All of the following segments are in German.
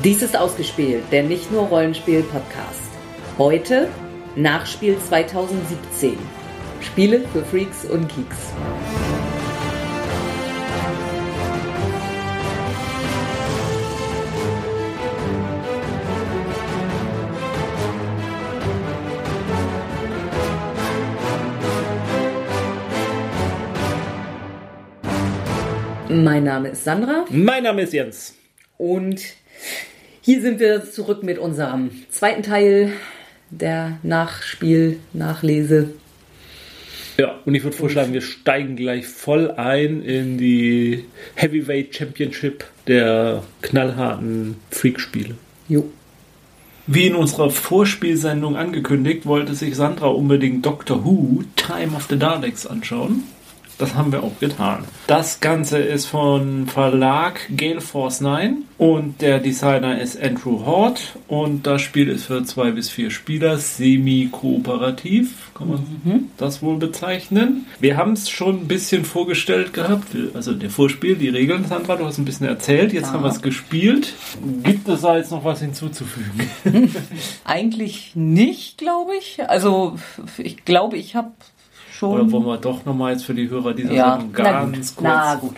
Dies ist ausgespielt, der nicht nur Rollenspiel-Podcast. Heute Nachspiel 2017. Spiele für Freaks und Geeks. Mein Name ist Sandra Mein Name ist Jens. und hier sind wir zurück mit unserem zweiten Teil der Nachspiel, Nachlese. Ja, und ich würde vorschlagen, wir steigen gleich voll ein in die Heavyweight Championship der knallharten Freak-Spiele. Jo. Wie in unserer Vorspielsendung angekündigt, wollte sich Sandra unbedingt Doctor Who Time of the Daleks anschauen. Das haben wir auch getan. Das Ganze ist von Verlag Gale Force 9 und der Designer ist Andrew Hort und das Spiel ist für zwei bis vier Spieler semi-kooperativ, kann man das wohl bezeichnen. Wir haben es schon ein bisschen vorgestellt gehabt, also der Vorspiel, die Regeln, Sandra, du hast ein bisschen erzählt, jetzt Ja. haben wir es gespielt. Gibt es da jetzt noch was hinzuzufügen? Eigentlich nicht, glaube ich. Also ich glaube, ich habe schon. Oder wollen wir doch nochmal jetzt für die Hörer dieser ja, Sendung na gut. ganz Na kurz gut.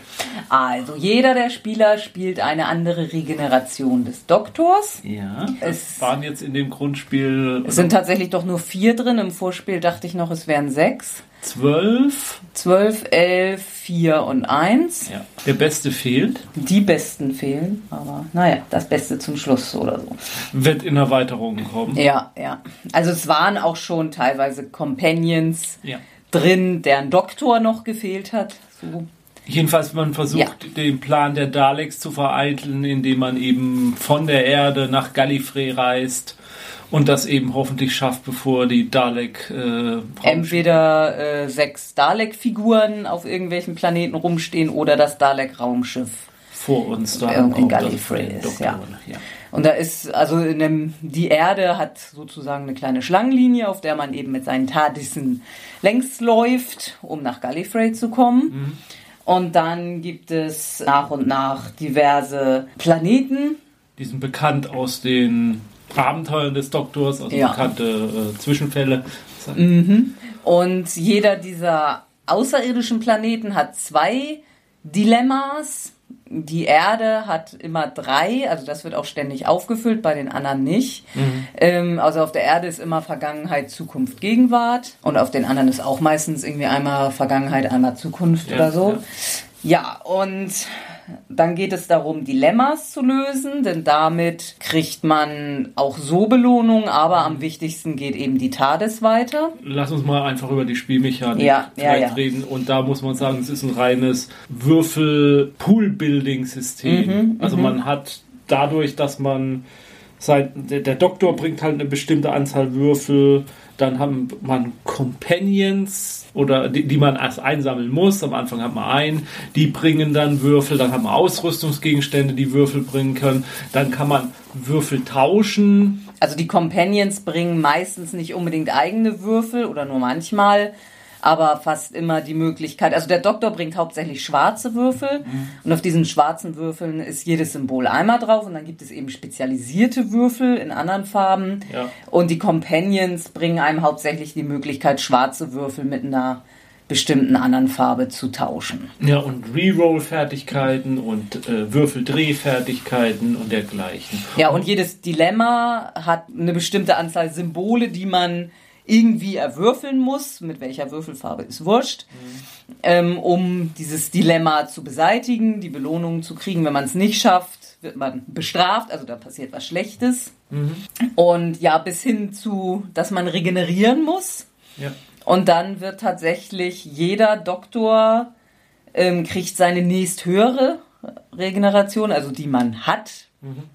Also jeder der Spieler spielt eine andere Regeneration des Doktors. Ja, Es- waren jetzt in dem Grundspiel Es sind tatsächlich doch nur vier drin. Im Vorspiel dachte ich noch, es wären sechs. zwölf. Zwölf, elf, vier und eins. Ja. Der Beste fehlt. Die besten fehlen, aber naja, das Beste zum Schluss oder so. Wird in Erweiterungen kommen. Ja, ja. Also es waren auch schon teilweise Companions Ja. Drin, deren Doktor noch gefehlt hat. So. Jedenfalls, man versucht, Ja. den Plan der Daleks zu vereiteln, indem man eben von der Erde nach Gallifrey reist und das eben hoffentlich schafft, bevor die Dalek äh, Entweder äh, sechs Dalek-Figuren auf irgendwelchen Planeten rumstehen oder das Dalek-Raumschiff. Vor uns da in ankommt, Gallifrey ist, ja. Ja. Und da ist, also in dem, die Erde hat sozusagen eine kleine Schlangenlinie, auf der man eben mit seinen Tardissen längs läuft, um nach Gallifrey zu kommen. Und dann gibt es nach und nach diverse Planeten. Die sind bekannt aus den Abenteuern des Doktors, also Ja. bekannte äh, Zwischenfälle. Und jeder dieser außerirdischen Planeten hat zwei Dilemmas. Die Erde hat immer drei, also das wird auch ständig aufgefüllt, bei den anderen nicht. Ähm, also auf der Erde ist immer Vergangenheit, Zukunft, Gegenwart. Und auf den anderen ist auch meistens irgendwie einmal Vergangenheit, einmal Zukunft Ja, oder so. ja. Ja, und dann geht es darum, Dilemmas zu lösen, denn damit kriegt man auch so Belohnung, aber am wichtigsten geht eben die TARDIS weiter. Lass uns mal einfach über die Spielmechanik Ja, ja, ja. reden. Und da muss man sagen, es ist ein reines Würfel-Pool-Building-System. Mhm, also man hat dadurch, dass man sein, der, der Doktor bringt halt eine bestimmte Anzahl Würfel, dann hat man Companions oder die, die man erst einsammeln muss. Am Anfang hat man einen, die bringen dann Würfel, dann hat man Ausrüstungsgegenstände, die Würfel bringen können. Dann kann man Würfel tauschen. Also die Companions bringen meistens nicht unbedingt eigene Würfel oder nur manchmal, aber fast immer die Möglichkeit. Also der Doktor bringt hauptsächlich schwarze Würfel und auf diesen schwarzen Würfeln ist jedes Symbol einmal drauf und dann gibt es eben spezialisierte Würfel in anderen Farben. Ja. Und die Companions bringen einem hauptsächlich die Möglichkeit, schwarze Würfel mit einer bestimmten anderen Farbe zu tauschen. Ja, und Reroll-Fertigkeiten und äh, Würfeldrehfertigkeiten und dergleichen. Ja, und jedes Dilemma hat eine bestimmte Anzahl Symbole, die man irgendwie erwürfeln muss, mit welcher Würfelfarbe ist wurscht, ähm, um dieses Dilemma zu beseitigen, die Belohnung zu kriegen. Wenn man es nicht schafft, wird man bestraft, also da passiert was Schlechtes. Und ja, bis hin zu, dass man regenerieren muss. Ja. Und dann wird tatsächlich jeder Doktor ähm, kriegt seine nächsthöhere Regeneration, also die man hat.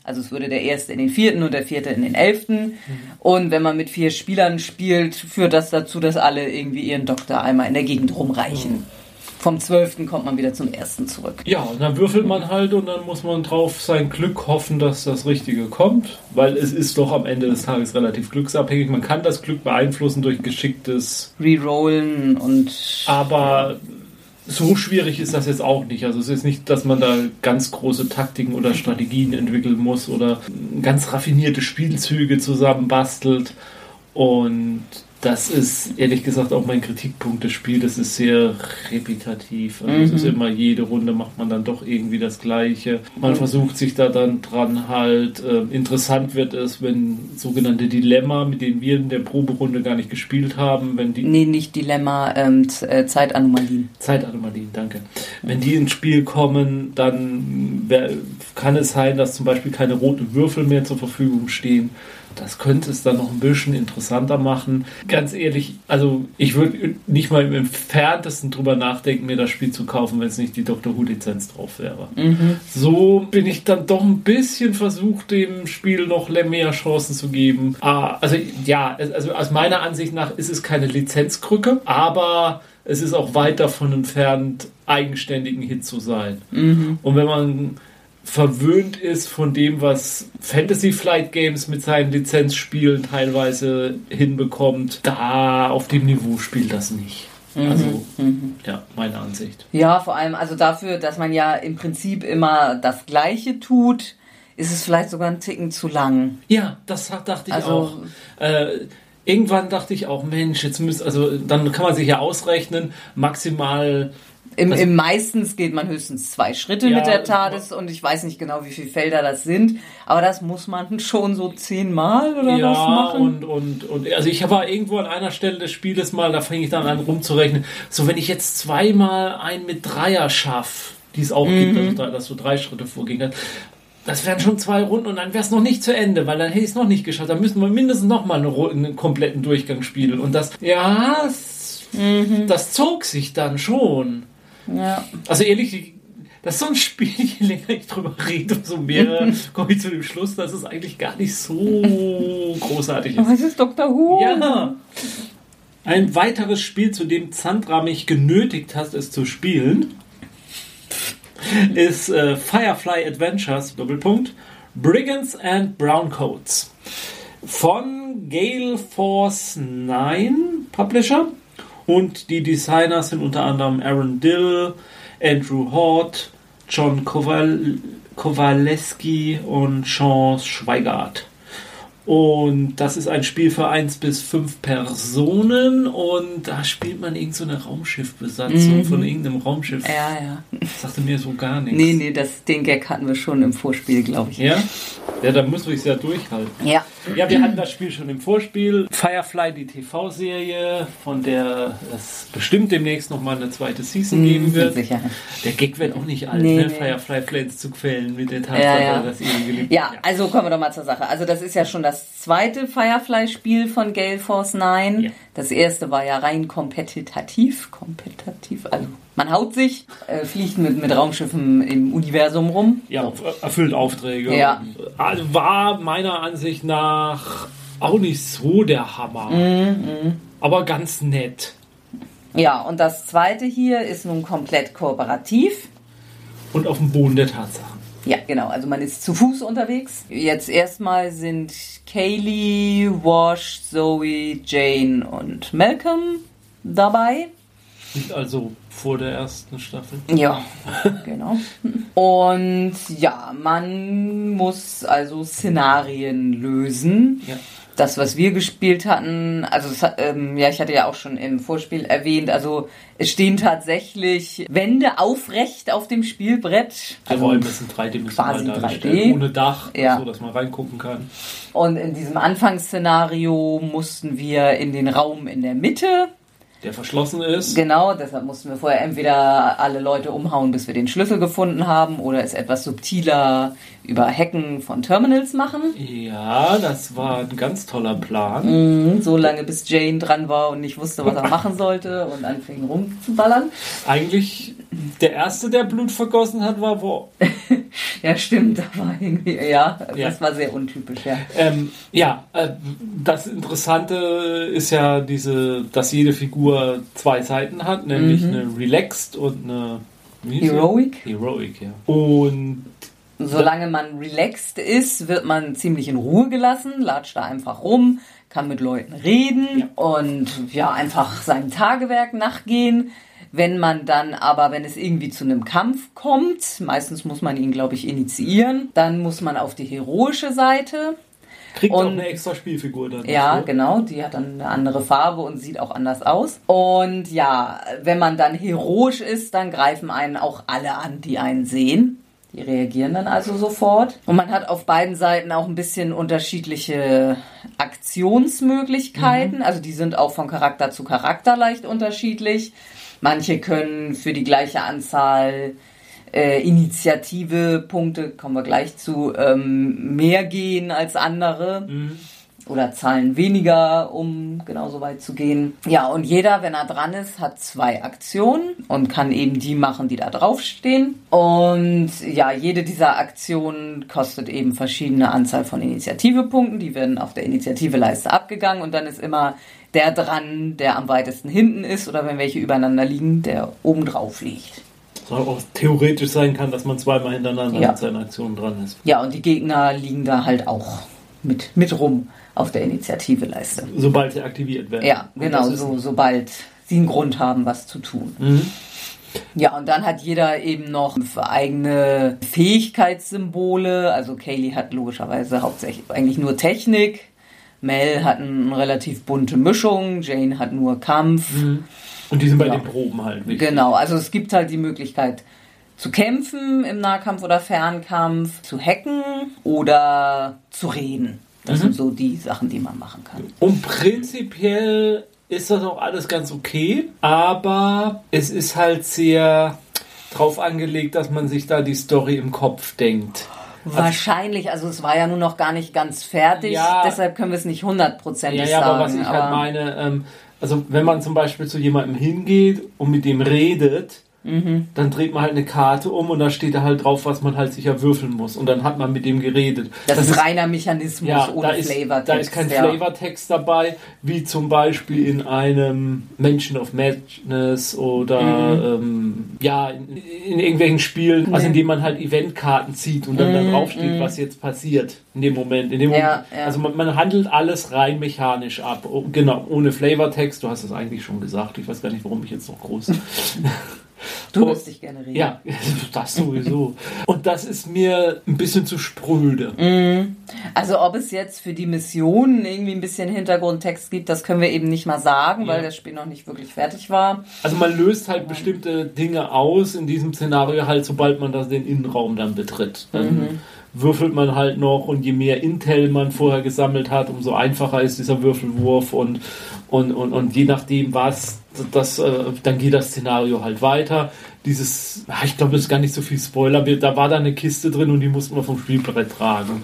Also es würde der erste in den vierten und der vierte in den elften. Und wenn man mit vier Spielern spielt, führt das dazu, dass alle irgendwie ihren Doktor einmal in der Gegend rumreichen. Vom zwölften kommt man wieder zum ersten zurück. Ja, und dann würfelt man halt und dann muss man drauf sein Glück hoffen, dass das Richtige kommt, weil es ist doch am Ende des Tages relativ glücksabhängig. Man kann das Glück beeinflussen durch geschicktes, Rerollen und aber so schwierig ist das jetzt auch nicht. Also es ist nicht, dass man da ganz große Taktiken oder Strategien entwickeln muss oder ganz raffinierte Spielzüge zusammenbastelt. Und das ist ehrlich gesagt auch mein Kritikpunkt des Spiels. Das ist sehr repetitiv. Also Es ist immer jede Runde macht man dann doch irgendwie das Gleiche. Man versucht sich da dann dran halt. Äh, interessant wird es, wenn sogenannte Dilemma, mit denen wir in der Proberunde gar nicht gespielt haben, wenn die Nee, nicht Dilemma, ähm, äh, Zeitanomalien. Zeitanomalien, danke. Wenn die ins Spiel kommen, dann kann es sein, dass zum Beispiel keine roten Würfel mehr zur Verfügung stehen. Das könnte es dann noch ein bisschen interessanter machen. Ganz ehrlich, also ich würde nicht mal im entferntesten drüber nachdenken, mir das Spiel zu kaufen, wenn es nicht die Doctor Who-Lizenz drauf wäre. So bin ich dann doch ein bisschen versucht, dem Spiel noch mehr Chancen zu geben. Ah, also ja, also aus meiner Ansicht nach ist es keine Lizenzkrücke, aber es ist auch weit davon entfernt, eigenständigen Hit zu sein. Und wenn man verwöhnt ist von dem, was Fantasy Flight Games mit seinen Lizenzspielen teilweise hinbekommt, da auf dem Niveau spielt das nicht. Also, ja, meine Ansicht. Ja, vor allem also dafür, dass man ja im Prinzip immer das Gleiche tut, ist es vielleicht sogar ein Ticken zu lang. Ja, das dachte ich Also- auch. Äh, irgendwann dachte ich auch, Mensch, jetzt müsst, also dann kann man sich ja ausrechnen, maximal Im, Also- im meistens geht man höchstens zwei Schritte Ja, mit der TARDIS und ich weiß nicht genau, wie viele Felder das sind, aber das muss man schon so zehnmal oder was ja, machen. und, und, und also ich war irgendwo an einer Stelle des Spieles mal, da fing ich dann an rumzurechnen. So, wenn ich jetzt zweimal ein mit Dreier schaff, die es auch gibt, also da- dass du drei Schritte vorgehen kannst, das wären schon zwei Runden und dann wäre es noch nicht zu Ende, weil dann hätte ich es noch nicht geschafft. Dann müssten wir mindestens noch mal eine, Ru- einen kompletten Durchgang spielen. Und das, ja, das, das zog sich dann schon. Ja. Also ehrlich, das ist so ein Spiel, je länger ich drüber rede, umso mehr komme ich zu dem Schluss, dass es eigentlich gar nicht so großartig ist. Was ist Dr. Who? Ja. Ein weiteres Spiel, zu dem Sandra mich genötigt hat, es zu spielen, ist äh, Firefly Adventures, Doppelpunkt, Brigands and Browncoats von Gale Force 9 Publisher und die Designer sind unter anderem Aaron Dill, Andrew Hort, John Kowal Kowaleski und Sean Schweigart. Und das ist ein Spiel für 1 bis 5 Personen und da spielt man irgend so eine Raumschiffbesatzung von irgendeinem Raumschiff. Ja, ja. Das sagte mir so gar nichts. Nee, nee, das, den Gag hatten wir schon im Vorspiel, glaube ich. Ja? Ja, dann müssen wir es ja durchhalten. Ja. Ja, wir hatten das Spiel schon im Vorspiel. Firefly, die TV-Serie, von der es bestimmt demnächst nochmal eine zweite Season geben wird. Sicher. Der Gag wird auch nicht alt, Nee, ne? nee. Firefly-Fans zu quälen mit der Tatsache, Ja, ja. dass ihre Geliebten... Ja, also kommen wir doch mal zur Sache. Also das ist ja schon das zweite Firefly-Spiel von Gale Force 9. Ja. Das erste war ja rein kompetitiv. Kompetitiv, also man haut sich, äh, fliegt mit, mit Raumschiffen im Universum rum. Ja, erfüllt Aufträge. Ja. Also War meiner Ansicht nach auch nicht so der Hammer. Mhm, Aber ganz nett. Ja, und das zweite hier ist nun komplett kooperativ. Und auf dem Boden der Tatsachen. Ja, genau. Also man ist zu Fuß unterwegs. Jetzt erstmal sind Kaylee, Wash, Zoe, Jane und Malcolm dabei. Nicht also vor der ersten Staffel. Ja, genau. Und ja, man muss also Szenarien lösen. Ja. Das, was wir gespielt hatten, also es hat, ähm, ja, ich hatte ja auch schon im Vorspiel erwähnt, also es stehen tatsächlich Wände aufrecht auf dem Spielbrett. Die Also, Räume sind dreidimensional quasi dargestellt, 3D. ohne Dach, Ja. so dass man reingucken kann. und in diesem Anfangsszenario mussten wir in den Raum in der Mitte. Der verschlossen ist. Genau, deshalb mussten wir vorher entweder alle Leute umhauen, bis wir den Schlüssel gefunden haben, oder es etwas subtiler über Hacken von Terminals machen. Ja, das war ein ganz toller Plan. Mhm, So lange bis Jane dran war und nicht wusste, was er machen sollte und anfing rumzuballern. Eigentlich der erste, der Blut vergossen hat, war wo. Ja, stimmt, da war irgendwie, ja, das Ja. war sehr untypisch, ja. Ähm, ja, äh, das Interessante ist ja diese, dass jede Figur zwei Seiten hat, nämlich eine Relaxed und eine? Heroic. Heroic, ja. Und Solange man relaxed ist, wird man ziemlich in Ruhe gelassen, latscht da einfach rum, kann mit Leuten reden Ja. und ja, einfach seinem Tagewerk nachgehen. Wenn man dann aber, wenn es irgendwie zu einem Kampf kommt, meistens muss man ihn, glaube ich, initiieren, dann muss man auf die heroische Seite. Kriegt auch Und- eine extra Spielfigur dann. Ja, dafür. genau. Die hat dann eine andere Farbe und sieht auch anders aus. Und ja, wenn man dann heroisch ist, dann greifen einen auch alle an, die einen sehen. Die reagieren dann also sofort. Und man hat auf beiden Seiten auch ein bisschen unterschiedliche Aktionsmöglichkeiten. Also die sind auch von Charakter zu Charakter leicht unterschiedlich. Manche können für die gleiche Anzahl äh, Initiative-Punkte, kommen wir gleich zu, ähm, mehr gehen als andere. Oder zahlen weniger, um genauso weit zu gehen. Ja, und jeder, wenn er dran ist, hat zwei Aktionen und kann eben die machen, die da draufstehen. Und ja, jede dieser Aktionen kostet eben verschiedene Anzahl von Initiativepunkten. Die werden auf der Initiativeleiste abgegangen und dann ist immer der dran, der am weitesten hinten ist oder wenn welche übereinander liegen, der oben drauf liegt. Soll auch theoretisch sein kann, dass man zweimal hintereinander Ja. mit seinen Aktionen dran ist. Ja, und die Gegner liegen da halt auch mit, mit rum auf der Initiativeleiste. Sobald sie aktiviert werden. Ja, Und genau, so, sobald sie einen Grund haben, was zu tun. Mhm. Ja, und dann hat jeder eben noch eigene Fähigkeitssymbole. Also Kaylee hat logischerweise hauptsächlich eigentlich nur Technik. Mel hat eine relativ bunte Mischung. Jane hat nur Kampf. Und die sind bei Ja. den Proben halt wichtig. Genau, also es gibt halt die Möglichkeit zu kämpfen im Nahkampf oder Fernkampf, zu hacken oder zu reden. Das sind so die Sachen, die man machen kann. Und prinzipiell ist das auch alles ganz okay, aber es ist halt sehr drauf angelegt, dass man sich da die Story im Kopf denkt. Wahrscheinlich, also es war ja nun noch gar nicht ganz fertig, Ja. deshalb können wir es nicht hundertprozentig Ja, ja, sagen. aber was ich halt meine, ähm, also wenn man zum Beispiel zu jemandem hingeht und mit dem redet, Mhm. dann dreht man halt eine Karte um und da steht da halt drauf, was man halt sicher würfeln muss. Und dann hat man mit dem geredet. das, ist reiner Mechanismus ja, ohne da ist, Flavortext. da ist kein ja. Flavortext dabei, wie zum Beispiel in einem Mansion of Madness oder Mhm. ähm, ja, in, in irgendwelchen Spielen, also in denen man halt Eventkarten zieht und dann da draufsteht, was jetzt passiert in dem Moment. In dem Mhm, Ja, Moment. Also man, man handelt alles rein mechanisch ab. Oh, genau, ohne Flavortext, du hast es eigentlich schon gesagt. Ich weiß gar nicht, warum ich jetzt noch groß. Du lässt dich gerne reden. ja, das sowieso. Und das ist mir ein bisschen zu spröde. Mhm. Also ob es jetzt für die Missionen irgendwie ein bisschen Hintergrundtext gibt, das können wir eben nicht mal sagen, weil Ja. das Spiel noch nicht wirklich fertig war. Also man löst halt bestimmte Dinge aus in diesem Szenario halt, sobald man das den Innenraum dann betritt. Dann würfelt man halt noch und je mehr Intel man vorher gesammelt hat, umso einfacher ist dieser Würfelwurf und, und, und, und je nachdem was, das, äh, dann geht das Szenario halt weiter. Dieses, ah, ich glaube, das ist gar nicht so viel Spoiler, da war da eine Kiste drin und die mussten wir vom Spielbrett tragen.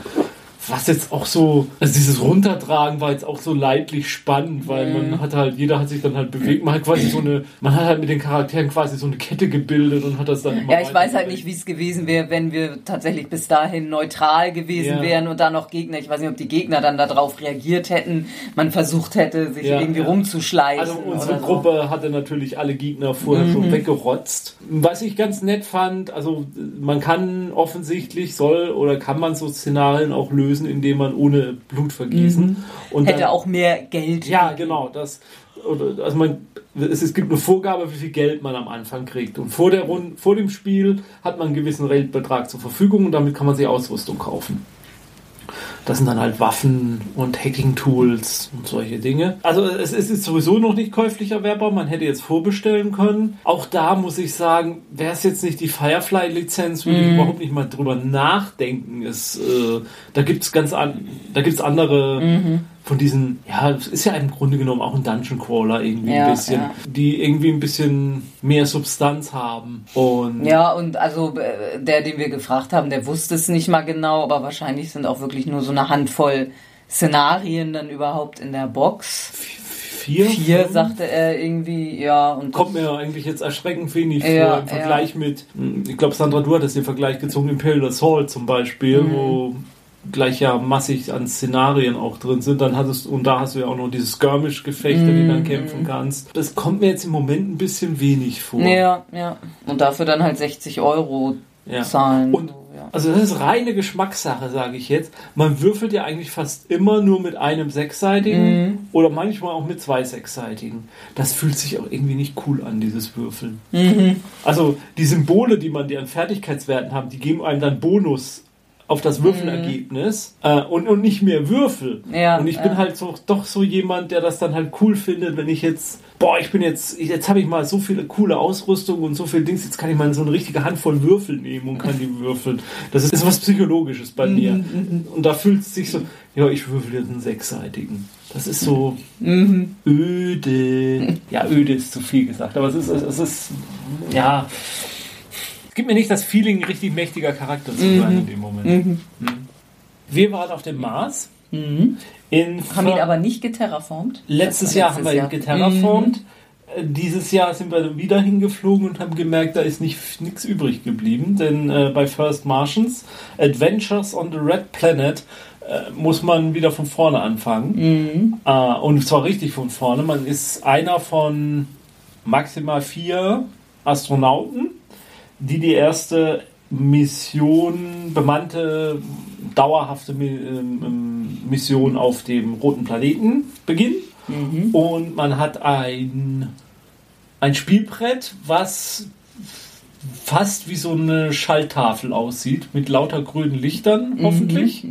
Was jetzt auch so, also dieses Runtertragen war jetzt auch so leidlich spannend, weil Mhm. man hat halt, jeder hat sich dann halt bewegt, man hat quasi so eine, man hat halt mit den Charakteren quasi so eine Kette gebildet und hat das dann immer Ja, ich weiß halt nicht, wie es gewesen wäre, wenn wir tatsächlich bis dahin neutral gewesen Ja. wären und da noch Gegner. Ich weiß nicht, ob die Gegner dann darauf reagiert hätten, man versucht hätte, sich Ja, irgendwie ja. rumzuschleichen. Also unsere oder so. Gruppe hatte natürlich alle Gegner vorher Mhm. schon weggerotzt. Was ich ganz nett fand, also man kann offensichtlich, soll oder kann man so Szenarien auch lösen, indem man ohne Blut vergießen. Und Mhm. Hätte dann- auch mehr Geld. Ja, genau. Das, also man, es, es gibt eine Vorgabe, wie viel Geld man am Anfang kriegt. Und vor, der Runde, vor dem Spiel hat man einen gewissen Geldbetrag zur Verfügung und damit kann man sich Ausrüstung kaufen. Das sind dann halt Waffen und Hacking-Tools und solche Dinge. Also es, es ist sowieso noch nicht käuflich erwerbbar. Man hätte jetzt vorbestellen können. Auch da muss ich sagen, wäre es jetzt nicht die Firefly-Lizenz, würde ich überhaupt nicht mal drüber nachdenken. Es, äh, da gibt's ganz an, da gibt's andere von diesen, ja, es ist ja im Grunde genommen auch ein Dungeon Crawler irgendwie Ja, ein bisschen, ja. die irgendwie ein bisschen mehr Substanz haben. Und Ja, und also äh, der, den wir gefragt haben, der wusste es nicht mal genau, aber wahrscheinlich sind auch wirklich nur so eine Handvoll Szenarien dann überhaupt in der Box. vier, Vier, fünf? sagte er irgendwie, ja. Und Kommt mir eigentlich jetzt erschreckend wenig Ja, vor im Vergleich mit, hm, ich glaube, Sandra, du hattest den Vergleich gezogen, Imperial Assault zum Beispiel, Mhm. wo gleich ja massig an Szenarien auch drin sind. Dann hattest und da hast du ja auch noch diese Skirmish-Gefechte, die du dann Mhm. kämpfen kannst. Das kommt mir jetzt im Moment ein bisschen wenig vor. ja, ja. Und dafür dann halt 60 Euro Ja. zahlen. Und. Also das ist reine Geschmackssache, sage ich jetzt. Man würfelt ja eigentlich fast immer nur mit einem sechsseitigen oder manchmal auch mit zwei sechsseitigen. Das fühlt sich auch irgendwie nicht cool an, dieses Würfeln. Also die Symbole, die man die an Fertigkeitswerten haben, die geben einem dann Bonus auf das Würfelergebnis äh, und, und nicht mehr Würfel. Ja, und ich bin ja. halt so, doch so jemand, der das dann halt cool findet, wenn ich jetzt, boah, ich bin jetzt, jetzt habe ich mal so viele coole Ausrüstung und so viel Dings, jetzt kann ich mal so eine richtige Handvoll Würfel nehmen und kann die würfeln. Das ist, ist was Psychologisches bei mir. Und da fühlt es sich so, ja, ich würfel jetzt einen sechsseitigen. Das ist so öde. Ja, öde ist zu viel gesagt, aber es ist, es ist, ja, gibt mir nicht das Feeling, richtig mächtiger Charakter zu sein in dem Moment. Mhm. Wir waren auf dem Mars. In Haben ihn aber nicht geterraformt? Letztes war Jahr haben wir ihn geterraformt. Äh, Dieses Jahr sind wir dann wieder hingeflogen und haben gemerkt, da ist nichts übrig geblieben. Denn äh, bei First Martians, Adventures on the Red Planet, äh, muss man wieder von vorne anfangen. Äh, und zwar richtig von vorne. Man ist einer von maximal vier Astronauten, die die erste Mission, bemannte, dauerhafte ähm, ähm, Mission auf dem roten Planeten beginnen. Und man hat ein, ein Spielbrett, was fast wie so eine Schalltafel aussieht, mit lauter grünen Lichtern, hoffentlich.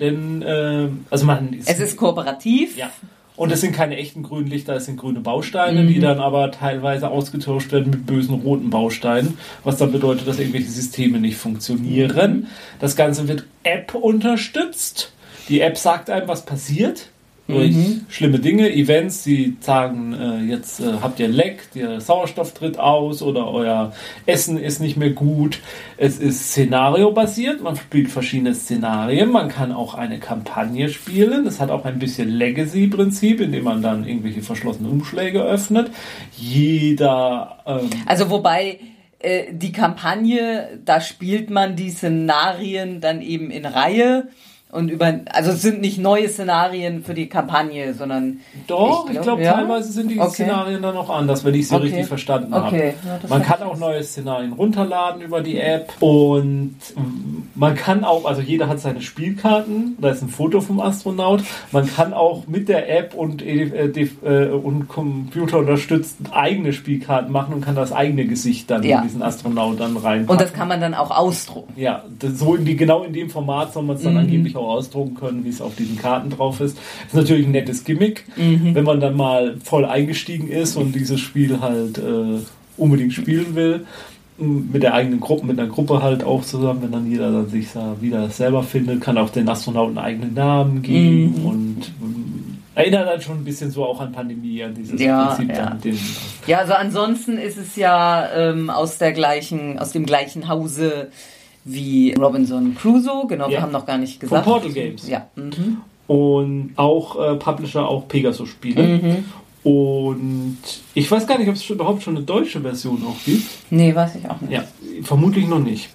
Denn, äh, also man Es ist kooperativ. ja. Und es sind keine echten grünen Lichter, es sind grüne Bausteine, die dann aber teilweise ausgetauscht werden mit bösen roten Bausteinen, was dann bedeutet, dass irgendwelche Systeme nicht funktionieren. Das Ganze wird App unterstützt. Die App sagt einem, was passiert. Durch schlimme Dinge, Events, die sagen, äh, jetzt äh, habt ihr Leck, der Sauerstoff tritt aus oder euer Essen ist nicht mehr gut. Es ist szenariobasiert, man spielt verschiedene Szenarien, man kann auch eine Kampagne spielen. Es hat auch ein bisschen Legacy-Prinzip, indem man dann irgendwelche verschlossenen Umschläge öffnet. Jeder ähm, Also wobei äh, die Kampagne, da spielt man die Szenarien dann eben in Reihe und über, also es sind nicht neue Szenarien für die Kampagne, sondern Doch, ich glaub, glaube, ja? teilweise sind die Okay. Szenarien dann auch anders, wenn ich sie Okay. richtig verstanden Okay. habe. Ja, man kann auch neue Szenarien runterladen über die App und man kann auch, also jeder hat seine Spielkarten, da ist ein Foto vom Astronaut. Man kann auch mit der App und, äh, die- äh, und Computer unterstützt eigene Spielkarten machen und kann das eigene Gesicht dann Ja. in diesen Astronaut dann rein. und das kann man dann auch ausdrucken. Ja, das, so in die, genau in dem Format soll man Mhm. es dann angeblich auch ausdrucken können, wie es auf diesen Karten drauf ist. Ist natürlich ein nettes Gimmick, Mhm. wenn man dann mal voll eingestiegen ist und dieses Spiel halt äh, unbedingt spielen will. Mit der eigenen Gruppe, mit einer Gruppe halt auch zusammen, wenn dann jeder dann sich da wieder selber findet, kann auch den Astronauten einen eigenen Namen geben Mhm. und erinnert dann schon ein bisschen so auch an Pandemie, an dieses Ja, Prinzip ja. den Ja, also ansonsten ist es ja ähm, aus der gleichen, aus dem gleichen Hause wie Robinson Crusoe. Genau, wir Ja. haben noch gar nicht gesagt. Portal Games. Ja. Mhm. und auch äh, Publisher auch Pegasus-Spiele. Mhm. Und ich weiß gar nicht, ob es überhaupt schon eine deutsche Version auch gibt. Nee, weiß ich auch nicht. Ja, vermutlich noch nicht.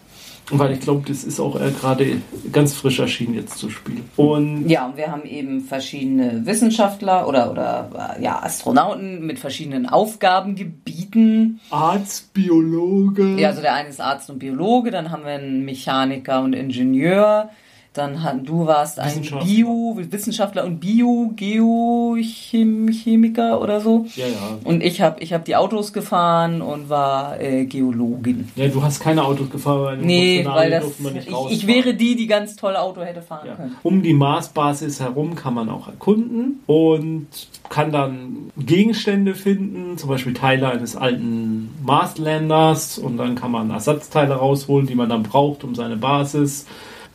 Weil ich glaube, das ist auch äh, gerade ganz frisch erschienen jetzt zu spielen. Und Ja, und wir haben eben verschiedene Wissenschaftler oder, oder äh, ja, Astronauten mit verschiedenen Aufgabengebieten. Arztbiologe. Ja, also der eine ist Arzt und Biologe, dann haben wir einen Mechaniker und Ingenieur, dann du warst ein. Bio, Wissenschaftler und Bio, Geochemiker oder so. ja, ja. Und ich habe ich hab die Autos gefahren und war äh, Geologin. Ja, du hast keine Autos gefahren, weil, Nee, weil das, ich, ich wäre die, die ganz toll Auto hätte fahren Ja. können. Um die Marsbasis herum kann man auch erkunden und kann dann Gegenstände finden, zum Beispiel Teile eines alten Marslanders und dann kann man Ersatzteile rausholen, die man dann braucht, um seine Basis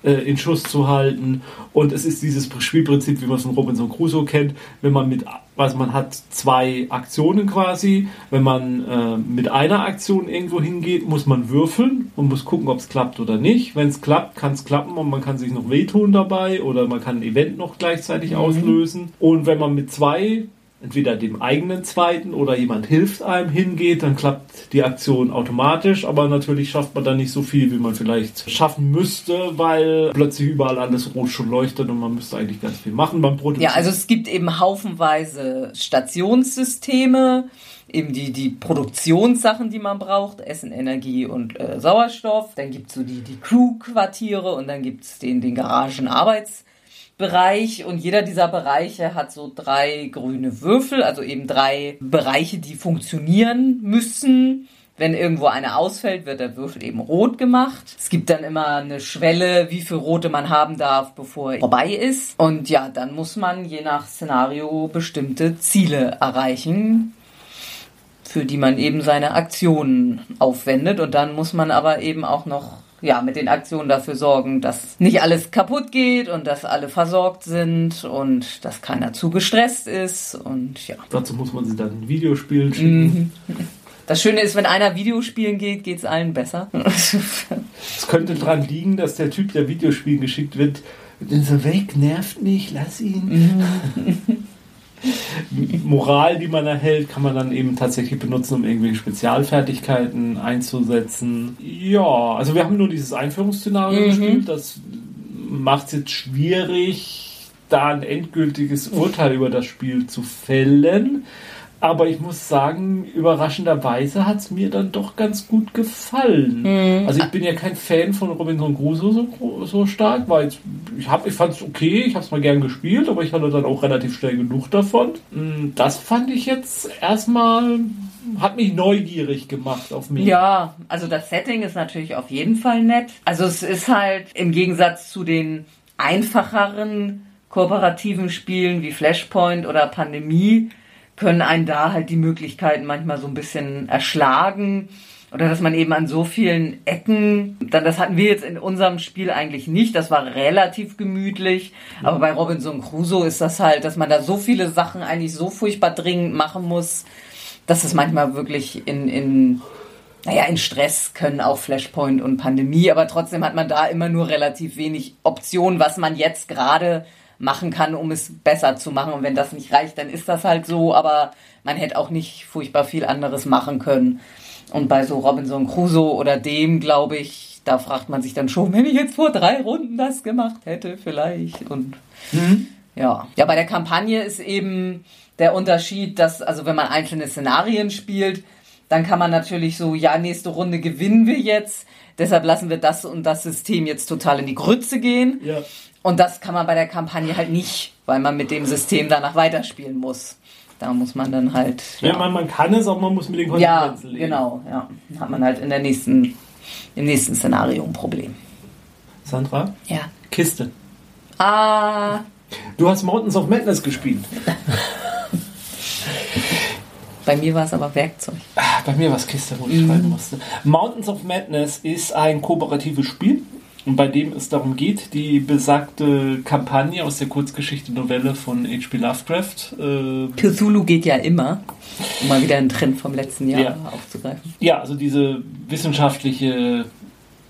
äh, in Schuss zu halten. Und es ist dieses Spielprinzip, wie man es von Robinson Crusoe kennt, wenn man mit, also man hat zwei Aktionen quasi. Wenn man äh, mit einer Aktion irgendwo hingeht, muss man würfeln und muss gucken, ob es klappt oder nicht. Wenn es klappt, kann es klappen und man kann sich noch wehtun dabei oder man kann ein Event noch gleichzeitig auslösen. Und wenn man mit zwei entweder dem eigenen zweiten oder jemand hilft einem hingeht, dann klappt die Aktion automatisch, aber natürlich schafft man dann nicht so viel, wie man vielleicht schaffen müsste, weil plötzlich überall alles rot schon leuchtet und man müsste eigentlich ganz viel machen beim Produzieren. Ja, also es gibt eben haufenweise Stationssysteme, eben die, die Produktionssachen, die man braucht, Essen, Energie und äh, Sauerstoff. Dann gibt's so die, die Crew-Quartiere und dann gibt's den, den Garagen-Arbeits- Bereich und jeder dieser Bereiche hat so drei grüne Würfel, also eben drei Bereiche, die funktionieren müssen. Wenn irgendwo einer ausfällt, wird der Würfel eben rot gemacht. Es gibt dann immer eine Schwelle, wie viel rote man haben darf, bevor er vorbei ist. Und ja, dann muss man je nach Szenario bestimmte Ziele erreichen, für die man eben seine Aktionen aufwendet. Und dann muss man aber eben auch noch ja, mit den Aktionen dafür sorgen, dass nicht alles kaputt geht und dass alle versorgt sind und dass keiner zu gestresst ist und ja. Dazu muss man sie dann Videospielen schicken. Mhm. Das Schöne ist, wenn einer Videospielen geht, geht es allen besser. Es könnte daran liegen, dass der Typ, der Videospielen geschickt wird, so weg, nervt nicht, lass ihn. Moral, die man erhält, kann man dann eben tatsächlich benutzen, um irgendwelche Spezialfertigkeiten einzusetzen. Ja, also wir haben nur dieses Einführungsszenario mhm. gespielt. Das macht es jetzt schwierig, da ein endgültiges Urteil über das Spiel zu fällen. Aber ich muss sagen, überraschenderweise hat es mir dann doch ganz gut gefallen. Mhm. Also ich bin ja kein Fan von Robinson Crusoe so, so stark, weil ich, ich, ich fand es okay, ich habe es mal gern gespielt, aber ich hatte dann auch relativ schnell genug davon. Mm, das fand ich jetzt erstmal, hat mich neugierig gemacht auf mich. Ja, also das Setting ist natürlich auf jeden Fall nett. Also es ist halt im Gegensatz zu den einfacheren kooperativen Spielen wie Flashpoint oder Pandemie, können einen da halt die Möglichkeiten manchmal so ein bisschen erschlagen. Oder dass man eben an so vielen Ecken, dann das hatten wir jetzt in unserem Spiel eigentlich nicht, das war relativ gemütlich. Aber bei Robinson Crusoe ist das halt, dass man da so viele Sachen eigentlich so furchtbar dringend machen muss, dass es manchmal wirklich in, in naja, in Stress können auch Flashpoint und Pandemie, aber trotzdem hat man da immer nur relativ wenig Optionen, was man jetzt gerade machen kann, um es besser zu machen. Und wenn das nicht reicht, dann ist das halt so. Aber man hätte auch nicht furchtbar viel anderes machen können. Und bei so Robinson Crusoe oder dem, glaube ich, da fragt man sich dann schon, wenn ich jetzt vor drei Runden das gemacht hätte, vielleicht. Und mhm. ja. Ja, bei der Kampagne ist eben der Unterschied, dass, also wenn man einzelne Szenarien spielt, dann kann man natürlich so, ja, nächste Runde gewinnen wir jetzt. Deshalb lassen wir das und das System jetzt total in die Grütze gehen. Ja. Und das kann man bei der Kampagne halt nicht, weil man mit dem System danach weiterspielen muss. Da muss man dann halt. Ja, ja man, man kann es, aber man muss mit den Konsequenzen ja, leben. Genau, ja. Dann hat man halt in der nächsten, im nächsten Szenario ein Problem. Sandra? Ja. Kiste. Ah. Du hast Mountains of Madness gespielt. Bei mir war es aber Werkzeug. Ah, bei mir war es Kiste, wo ich mhm. schreiben musste. Mountains of Madness ist ein kooperatives Spiel bei dem es darum geht, die besagte Kampagne aus der Kurzgeschichte Novelle von H.P. Lovecraft. Äh, Cthulhu geht ja immer, um mal wieder einen Trend vom letzten Jahr ja. aufzugreifen. Ja, also diese wissenschaftliche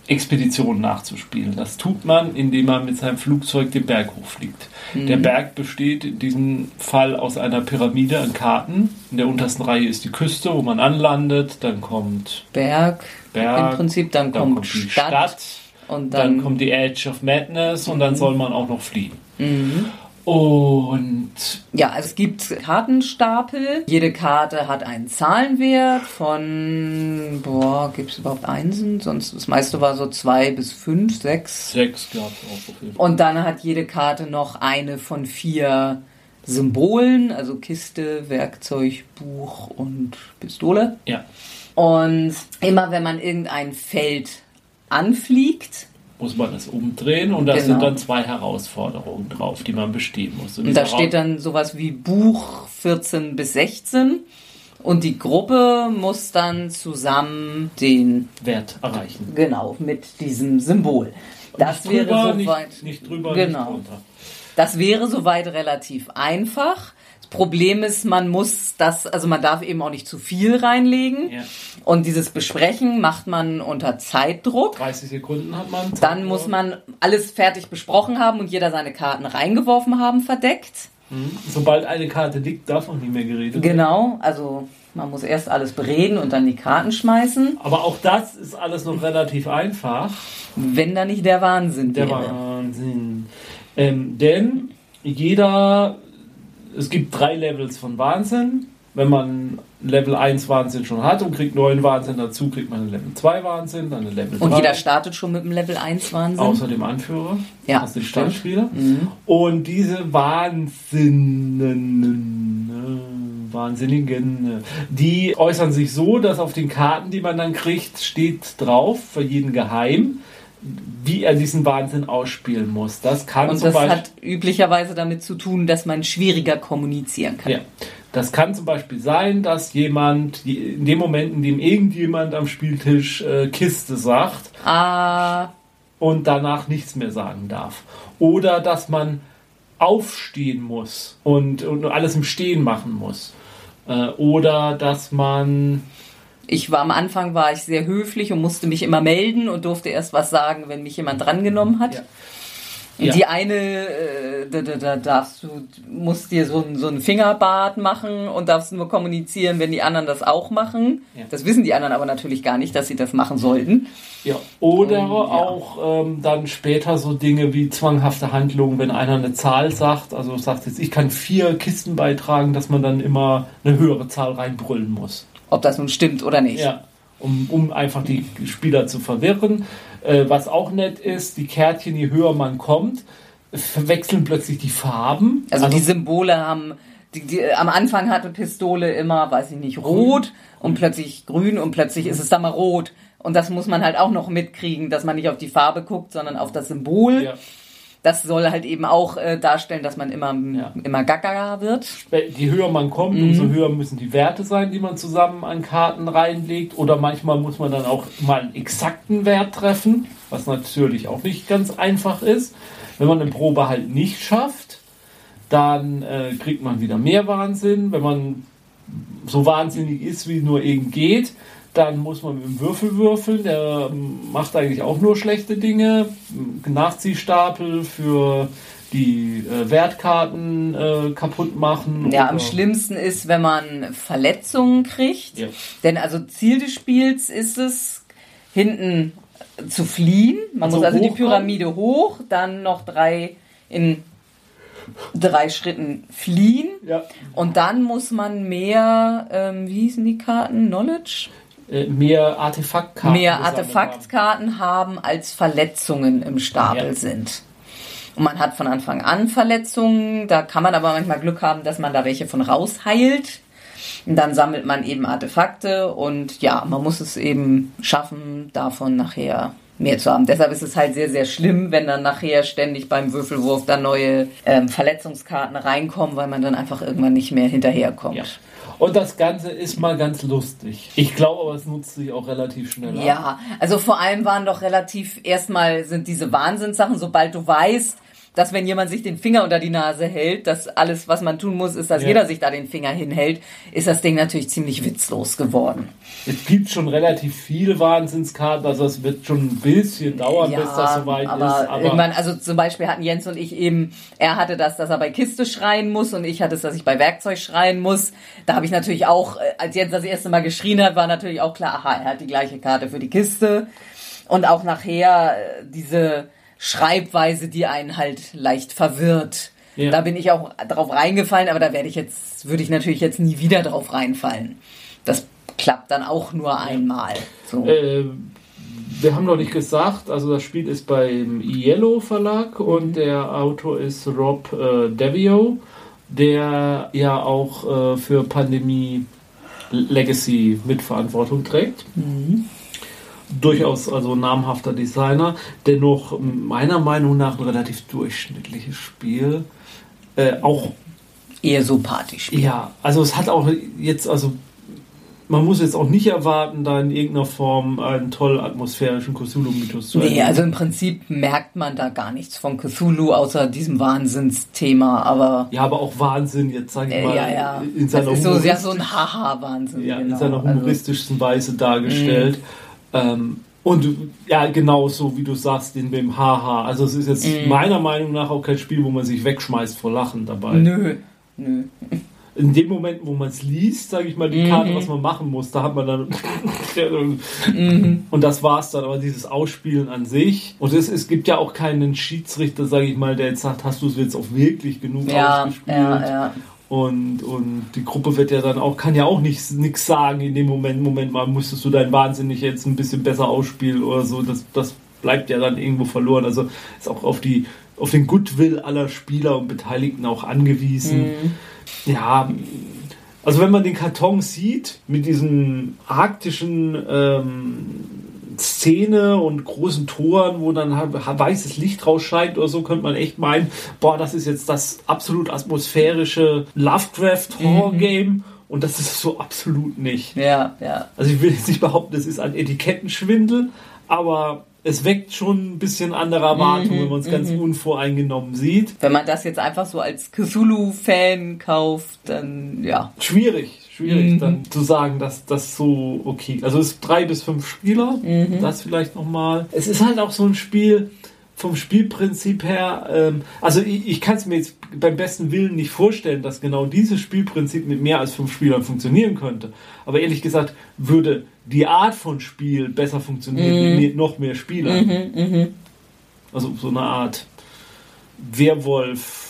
Expedition nachzuspielen. Das tut man, indem man mit seinem Flugzeug den Berg hochfliegt. Mhm. Der Berg besteht in diesem Fall aus einer Pyramide an Karten. In der untersten Reihe ist die Küste, wo man anlandet. Dann kommt Berg, Berg im Prinzip, dann, dann kommt, kommt Stadt, Stadt und dann, dann kommt die Edge of Madness und dann mhm. soll man auch noch fliehen. Mhm. Und ja, also es gibt Kartenstapel. Jede Karte hat einen Zahlenwert von, boah, gibt es überhaupt Einsen? Sonst das meiste war so zwei bis fünf, sechs. Sechs gab es auch. Okay. Und dann hat jede Karte noch eine von vier Symbolen, also Kiste, Werkzeug, Buch und Pistole. Ja. Und immer wenn man irgendein Feld anfliegt. Muss man das umdrehen und da genau. sind dann zwei Herausforderungen drauf, die man bestehen muss. Und, und da steht dann sowas wie Buch 14 bis 16 und die Gruppe muss dann zusammen den Wert erreichen. Genau, mit diesem Symbol. das wäre drüber, soweit. Nicht, nicht drüber, genau. nicht. Das wäre soweit relativ einfach. Problem ist, man muss das, also man darf eben auch nicht zu viel reinlegen. Ja. Und dieses Besprechen macht man unter Zeitdruck. 30 Sekunden hat man. Zeitdruck. Dann muss man alles fertig besprochen haben und jeder seine Karten reingeworfen haben, verdeckt. Sobald eine Karte liegt, darf noch nicht mehr geredet werden. Genau, also man muss erst alles bereden und dann die Karten schmeißen, Aber auch das ist alles noch relativ einfach. wenn da nicht der Wahnsinn Der wäre. Wahnsinn. Ähm, denn jeder, es gibt drei Levels von Wahnsinn. Wenn man Level 1 Wahnsinn schon hat und kriegt neuen Wahnsinn dazu, kriegt man einen Level 2 Wahnsinn, dann einen Level 3. Und jeder startet schon mit dem Level 1 Wahnsinn. Außer dem Anführer, Ja, dem stimmt. Startspieler. Mhm. Und diese Wahnsinnigen, äh, Wahnsinnigen, die äußern sich so, dass auf den Karten, die man dann kriegt, steht drauf, für jeden geheim, wie er diesen Wahnsinn ausspielen muss. Das kann Und zum das Beispiel, hat üblicherweise damit zu tun, dass man schwieriger kommunizieren kann. ja, das kann zum Beispiel sein, dass jemand, in dem Moment, in dem irgendjemand am Spieltisch äh, Kiste sagt, Ah, und danach nichts mehr sagen darf. Oder dass man aufstehen muss und, und alles im Stehen machen muss. Äh, oder dass man. Ich war am Anfang war ich sehr höflich und musste mich immer melden und durfte erst was sagen, wenn mich jemand drangenommen hat. Ja. Ja. Die eine, äh, da, da, da darfst du, musst dir so ein, so ein Fingerbad machen und darfst nur kommunizieren, wenn die anderen das auch machen. Ja. Das wissen die anderen aber natürlich gar nicht, dass sie das machen sollten. Ja. Oder Und, auch ähm, dann später so Dinge wie zwanghafte Handlungen, wenn einer eine Zahl sagt, also sagt jetzt, ich kann vier Kisten beitragen, dass man dann immer eine höhere Zahl reinbrüllen muss. Ob das nun stimmt oder nicht. Ja, um, um einfach die Spieler zu verwirren. Äh, was auch nett ist, die Kärtchen, je höher man kommt, verwechseln plötzlich die Farben. Also, die Symbole haben, die, die, am Anfang hatte Pistole immer, weiß ich nicht, rot und plötzlich grün und plötzlich ist es dann mal rot. Und das muss man halt auch noch mitkriegen, dass man nicht auf die Farbe guckt, sondern auf das Symbol. ja, Das soll halt eben auch äh, darstellen, dass man immer, Ja. immer gackerer wird. je höher man kommt, Mhm. umso höher müssen die Werte sein, die man zusammen an Karten reinlegt. Oder manchmal muss man dann auch mal einen exakten Wert treffen, was natürlich auch nicht ganz einfach ist. Wenn man eine Probe halt nicht schafft, dann äh, kriegt man wieder mehr Wahnsinn. Wenn man so wahnsinnig ist, wie nur irgend geht, dann muss man mit dem Würfel würfeln. Der macht eigentlich auch nur schlechte Dinge. Nachziehstapel für die äh, Wertkarten äh, kaputt machen. Ja, am schlimmsten ist, wenn man Verletzungen kriegt. Ja. Denn also Ziel des Spiels ist es, hinten zu fliehen. Man Also muss also die. Pyramide hoch, dann noch drei in drei Schritten fliehen. Ja. Und dann muss man mehr, ähm, wie hießen die Karten? Knowledge? Äh, mehr Artefaktkarten. mehr Artefaktkarten haben, als Verletzungen im Stapel Ja. sind. Und man hat von Anfang an Verletzungen, da kann man aber manchmal Glück haben, dass man da welche von rausheilt. Und dann sammelt man eben Artefakte und ja, man muss es eben schaffen, davon nachher mehr zu haben. Deshalb ist es halt sehr, sehr schlimm, wenn dann nachher ständig beim Würfelwurf dann neue ähm, Verletzungskarten reinkommen, weil man dann einfach irgendwann nicht mehr hinterherkommt. Ja. Und das Ganze ist mal ganz lustig. Ich glaube aber, es nutzt sich auch relativ schnell ab. Ja, also vor allem waren doch relativ, erstmal sind diese Wahnsinnssachen, sobald du weißt, dass wenn jemand sich den Finger unter die Nase hält, dass alles, was man tun muss, ist, dass Ja. jeder sich da den Finger hinhält, ist das Ding natürlich ziemlich witzlos geworden. Es gibt schon relativ viele Wahnsinnskarten, also es wird schon ein bisschen dauern, bis das soweit aber ist. Aber irgendwann, also zum Beispiel hatten Jens und ich eben, er hatte das, dass er bei Kiste schreien muss und ich hatte es, dass ich bei Werkzeug schreien muss. Da habe ich natürlich auch, als Jens das erste Mal geschrien hat, war natürlich auch klar, aha, er hat die gleiche Karte für die Kiste. Und auch nachher äh, diese Schreibweise, die einen halt leicht verwirrt. Ja. Da bin ich auch drauf reingefallen, aber da werde ich jetzt, würde ich natürlich jetzt nie wieder drauf reinfallen. Das klappt dann auch nur einmal. So. äh, wir haben noch nicht gesagt, also das Spiel ist beim Yellow Verlag und der Autor ist Rob äh, Devio, der ja auch äh, für Pandemie Legacy Mitverantwortung trägt. Durchaus also namhafter Designer, dennoch meiner Meinung nach ein relativ durchschnittliches Spiel. Äh, auch Eher so Partyspiel. ja, also es hat auch jetzt, also man muss jetzt auch nicht erwarten, da in irgendeiner Form einen toll atmosphärischen Cthulhu-Mythos zu Nee, erleben. also im Prinzip merkt man da gar nichts von Cthulhu, außer diesem Wahnsinnsthema, aber ja, aber auch Wahnsinn jetzt, sage ich äh, mal, ja, ja. in seiner, das ist so, ja, so ein Haha-Wahnsinn. ja, in genau. seiner Also, humoristischsten Weise dargestellt. Mhm. Ähm, Und ja, genau so wie du sagst, in dem Haha. Also es ist jetzt Mhm. meiner Meinung nach auch kein Spiel, wo man sich wegschmeißt vor Lachen dabei. Nö. Nö. In dem Moment, wo man es liest, sage ich mal, die Mhm. Karte, was man machen muss, da hat man dann. Mhm. Und das war's dann, aber dieses Ausspielen an sich. Und es, es gibt ja auch keinen Schiedsrichter, sage ich mal, der jetzt sagt, hast du es jetzt auch wirklich genug Ja, ausgespielt? ja, ja. Und, und die Gruppe wird ja dann auch, kann ja auch nichts nix sagen in dem Moment, Moment mal, musstest du dein Wahnsinnig jetzt ein bisschen besser ausspielen oder so. Das, das bleibt ja dann irgendwo verloren. Also ist auch auf die auf den Goodwill aller Spieler und Beteiligten auch angewiesen. Ja, also wenn man den Karton sieht mit diesen arktischen ähm, Szene und großen Toren, wo dann weißes Licht rausscheint oder so, könnte man echt meinen, boah, das ist jetzt das absolut atmosphärische Lovecraft-Horror-Game. Und das ist es so absolut nicht. Ja, ja. Also ich will jetzt nicht behaupten, das ist ein Etikettenschwindel, aber es weckt schon ein bisschen andere Erwartungen, wenn man es ganz unvoreingenommen sieht. Wenn man das jetzt einfach so als Cthulhu-Fan kauft, dann ja. Schwierig, schwierig Mhm. dann zu sagen, dass das so okay. Also es ist drei bis fünf Spieler, Mhm. das vielleicht nochmal. Es ist halt auch so ein Spiel vom Spielprinzip her. Ähm, also ich, ich kann es mir jetzt beim besten Willen nicht vorstellen, dass genau dieses Spielprinzip mit mehr als fünf Spielern funktionieren könnte. Aber ehrlich gesagt würde die Art von Spiel besser funktionieren Mhm. mit noch mehr Spielern. Also so eine Art Werwolf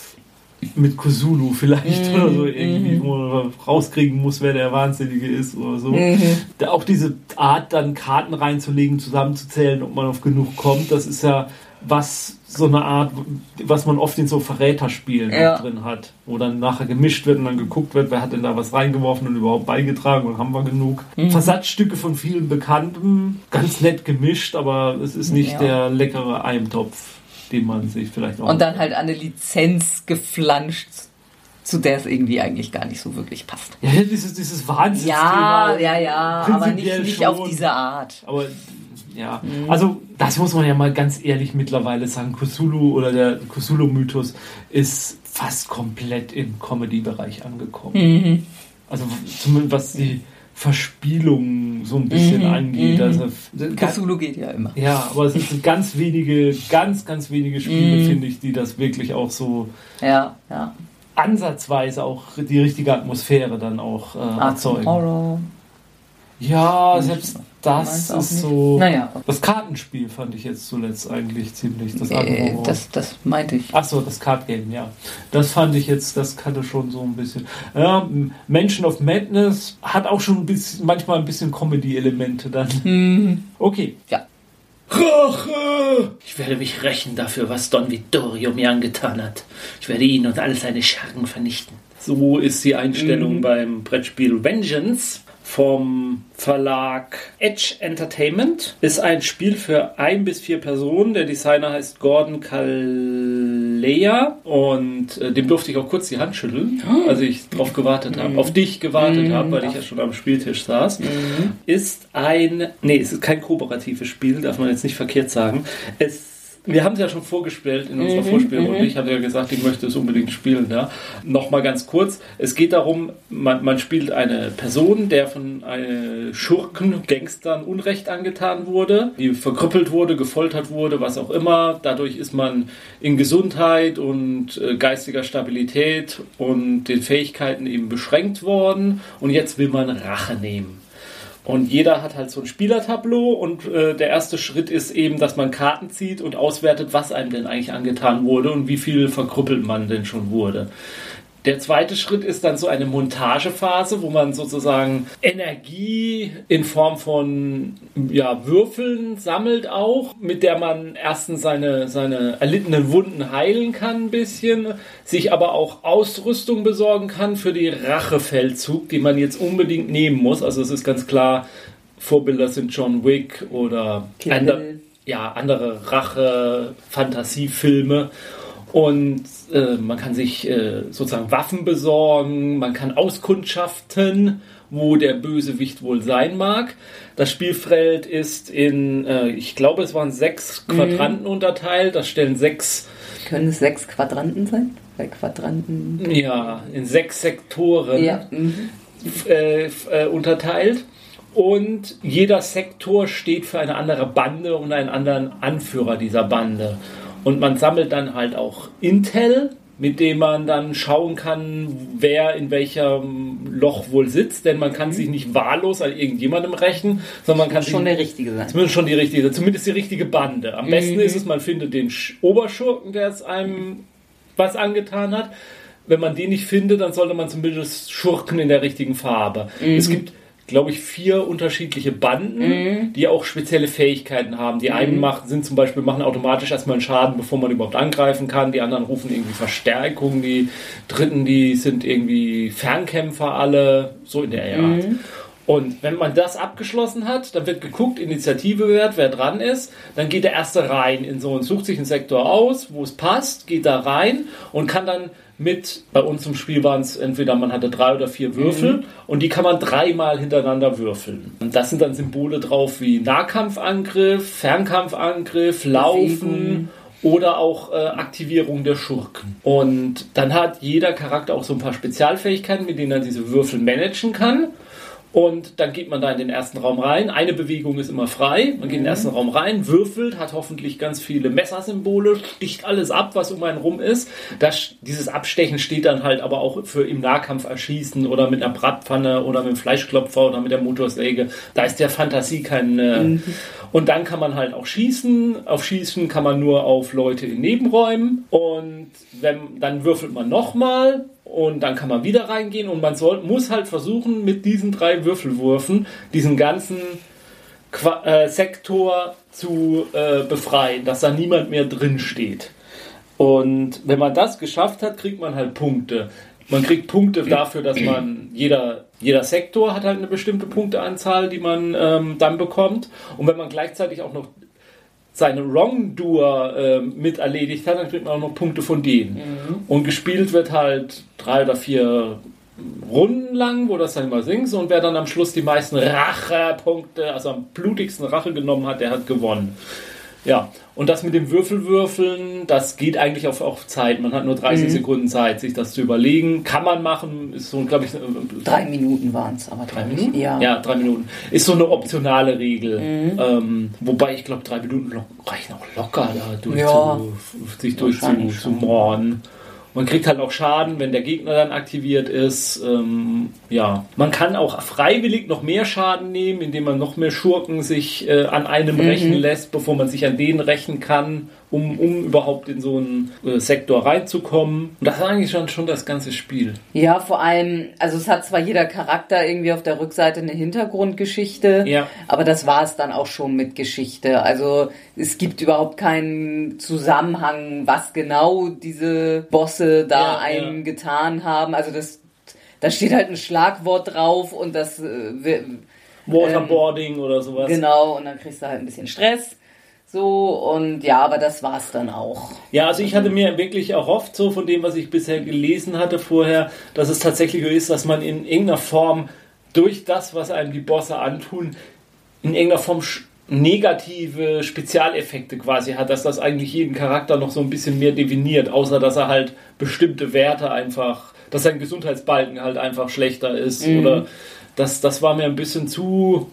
mit Cthulhu vielleicht Mhm, oder so irgendwie, wo man rauskriegen muss, wer der Wahnsinnige ist oder so. Mhm. Da auch diese Art, dann Karten reinzulegen, zusammenzuzählen, ob man auf genug kommt, das ist ja was, so eine Art, was man oft in so Verräterspielen Ja. drin hat, wo dann nachher gemischt wird und dann geguckt wird, wer hat denn da was reingeworfen und überhaupt beigetragen und haben wir genug. Mhm. Versatzstücke von vielen Bekannten, ganz nett gemischt, aber es ist nicht Ja. der leckere Eimtopf, den man sich vielleicht auch Und dann halt eine Lizenz geflanscht, zu der es irgendwie eigentlich gar nicht so wirklich passt. Ja, dieses, dieses Ja, Wahnsinnsthema. ja, ja, aber nicht, nicht auf diese Art. Aber ja, also das muss man ja mal ganz ehrlich mittlerweile sagen. Cthulhu oder der Cthulhu-Mythos ist fast komplett im Comedy-Bereich angekommen. Also zumindest was die Verspielung so ein bisschen angeht. Also, Cthulhu geht ja immer. ja, aber es sind ganz wenige, ganz, ganz wenige Spiele, finde ich, die das wirklich auch so Ja, ja. ansatzweise auch die richtige Atmosphäre dann auch äh, erzeugen. Horror. Ja, selbst das ist so. Naja. Das Kartenspiel fand ich jetzt zuletzt eigentlich ziemlich. Das Äh, andere das, das meinte ich. Achso, das Card Game, ja. Das fand ich jetzt, das kannte schon so ein bisschen. Ja, Mansion of Madness hat auch schon ein bisschen, manchmal ein bisschen Comedy-Elemente dann. Mhm. Okay. Ja. Rache! Ich werde mich rächen dafür, was Don Vittorio mir angetan hat. Ich werde ihn und all seine Schergen vernichten. So ist die Einstellung beim Brettspiel Vengeance vom Verlag Edge Entertainment. Ist ein Spiel für ein bis vier Personen. Der Designer heißt Gordon Kalea und äh, dem durfte ich auch kurz die Hand schütteln, als ich drauf gewartet habe, auf dich gewartet habe, weil ich ja schon am Spieltisch saß. Ist ein, nee, es ist kein kooperatives Spiel, darf man jetzt nicht verkehrt sagen. Es wir haben es ja schon vorgestellt in unserer Vorspielrunde. Ich hatte ja gesagt, ich möchte es unbedingt spielen. Ja. Nochmal ganz kurz. Es geht darum, man, man spielt eine Person, der von äh, Schurken, Gangstern Unrecht angetan wurde, die verkrüppelt wurde, gefoltert wurde, was auch immer. Dadurch ist man in Gesundheit und äh, geistiger Stabilität und den Fähigkeiten eben beschränkt worden. Und jetzt will man Rache nehmen. Und jeder hat halt so ein Spielertableau und äh, der erste Schritt ist eben, dass man Karten zieht und auswertet, was einem denn eigentlich angetan wurde und wie viel verkrüppelt man denn schon wurde. Der zweite Schritt ist dann so eine Montagephase, wo man sozusagen Energie in Form von ja, Würfeln sammelt auch, mit der man erstens seine, seine erlittenen Wunden heilen kann ein bisschen, sich aber auch Ausrüstung besorgen kann für die Rachefeldzug, die man jetzt unbedingt nehmen muss. Also es ist ganz klar, Vorbilder sind John Wick oder Kill ander, Bill. ja, andere Rache-Fantasiefilme. Und äh, man kann sich äh, sozusagen Waffen besorgen, man kann auskundschaften, wo der Bösewicht wohl sein mag. Das Spielfeld ist in, äh, ich glaube, es waren sechs Quadranten unterteilt. Das stellen sechs, Können es sechs Quadranten sein? Bei Quadranten. ja, in sechs Sektoren Ja. Mhm. äh, äh, unterteilt. Und jeder Sektor steht für eine andere Bande und einen anderen Anführer dieser Bande. Und man sammelt dann halt auch Intel, mit dem man dann schauen kann, wer in welchem Loch wohl sitzt, denn man kann mhm. sich nicht wahllos an irgendjemandem rächen, sondern man kann schon der richtige sein. Zumindest schon die richtige, zumindest die richtige Bande. Am mhm. besten ist es, man findet den Oberschurken, der es einem was angetan hat. Wenn man den nicht findet, dann sollte man zumindest Schurken in der richtigen Farbe. Mhm. Es gibt glaube ich, vier unterschiedliche Banden, mhm. die auch spezielle Fähigkeiten haben. Die mhm. einen machen, sind zum Beispiel, machen automatisch erstmal einen Schaden, bevor man überhaupt angreifen kann. Die anderen rufen irgendwie Verstärkung. Die dritten, die sind irgendwie Fernkämpfer alle, so in der Art. Mhm. Und wenn man das abgeschlossen hat, dann wird geguckt, Initiative wert, wer dran ist. Dann geht der Erste rein in so und sucht sich einen Sektor aus, wo es passt, geht da rein und kann dann mit, bei uns im Spiel waren es entweder man hatte drei oder vier Würfel mhm. und die kann man dreimal hintereinander würfeln. Und das sind dann Symbole drauf wie Nahkampfangriff, Fernkampfangriff, Laufen. oder auch äh, Aktivierung der Schurken. Und dann hat jeder Charakter auch so ein paar Spezialfähigkeiten, mit denen er diese Würfel managen kann. Und dann geht man da in den ersten Raum rein. Eine Bewegung ist immer frei. Man geht in den ersten Raum rein, würfelt, hat hoffentlich ganz viele Messersymbole, sticht alles ab, was um einen rum ist. Das, dieses Abstechen steht dann halt aber auch für im Nahkampf erschießen oder mit einer Bratpfanne oder mit einem Fleischklopfer oder mit der Motorsäge. Da ist der Fantasie kein. Äh mhm. Und dann kann man halt auch schießen. Auf Schießen kann man nur auf Leute in Nebenräumen. Und wenn, dann würfelt man nochmal und dann kann man wieder reingehen und man soll, muss halt versuchen, mit diesen drei Würfelwürfen diesen ganzen Qua äh, Sektor zu äh, befreien, dass da niemand mehr drin steht. Und wenn man das geschafft hat, kriegt man halt Punkte. Man kriegt Punkte dafür, dass man jeder, jeder Sektor hat halt eine bestimmte Punkteanzahl, die man ähm, dann bekommt. Und wenn man gleichzeitig auch noch seine Wrongdoer äh, mit erledigt hat, dann kriegt man auch noch Punkte von denen. Mhm. Und gespielt wird halt drei oder vier Runden lang, wo das dann immer singt. Und wer dann am Schluss die meisten Rachepunkte, also am blutigsten Rache genommen hat, der hat gewonnen. Ja, und das mit dem Würfelwürfeln, das geht eigentlich auf, auf Zeit. Man hat nur 30 mhm. Sekunden Zeit, sich das zu überlegen. Kann man machen, ist so, glaube ich. Äh, drei Minuten waren es, aber drei Minuten? Ja. ja, drei Minuten. Ist so eine optionale Regel. Mhm. Ähm, wobei ich glaube, drei Minuten reichen auch locker da durch ja. zu, sich durchzumorden. Man kriegt halt auch Schaden, wenn der Gegner dann aktiviert ist. Ähm, ja, man kann auch freiwillig noch mehr Schaden nehmen, indem man noch mehr Schurken sich äh, an einem mhm. rächen lässt, bevor man sich an denen rächen kann um, um überhaupt in so einen äh, Sektor reinzukommen. Und das ist eigentlich schon, schon das ganze Spiel. Ja, vor allem, also es hat zwar jeder Charakter irgendwie auf der Rückseite eine Hintergrundgeschichte, ja. aber das war es dann auch schon mit Geschichte. Also es gibt überhaupt keinen Zusammenhang, was genau diese Bosse da ja, einem ja. getan haben. Also das, da steht halt ein Schlagwort drauf und das äh, Waterboarding ähm, oder sowas. Genau, und dann kriegst du halt ein bisschen Stress. So, und ja, aber das war es dann auch. Ja, also ich hatte mir wirklich erhofft, so von dem, was ich bisher gelesen hatte vorher, dass es tatsächlich so ist, dass man in irgendeiner Form durch das, was einem die Bosse antun, in irgendeiner Form negative Spezialeffekte quasi hat, dass das eigentlich jeden Charakter noch so ein bisschen mehr definiert, außer dass er halt bestimmte Werte einfach, dass sein Gesundheitsbalken halt einfach schlechter ist mhm. oder das, das war mir ein bisschen zu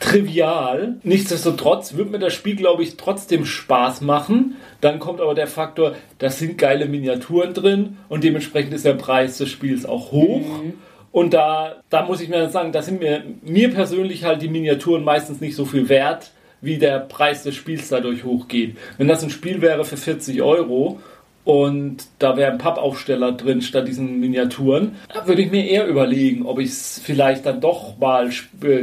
trivial. Nichtsdestotrotz wird mir das Spiel, glaube ich, trotzdem Spaß machen. Dann kommt aber der Faktor, da sind geile Miniaturen drin und dementsprechend ist der Preis des Spiels auch hoch. Mhm. Und da, da muss ich mir sagen, da sind mir, mir persönlich halt die Miniaturen meistens nicht so viel wert, wie der Preis des Spiels dadurch hochgeht. Wenn das ein Spiel wäre für 40 Euro und da wäre ein Pappaufsteller drin statt diesen Miniaturen. Da würde ich mir eher überlegen, ob ich es vielleicht dann doch mal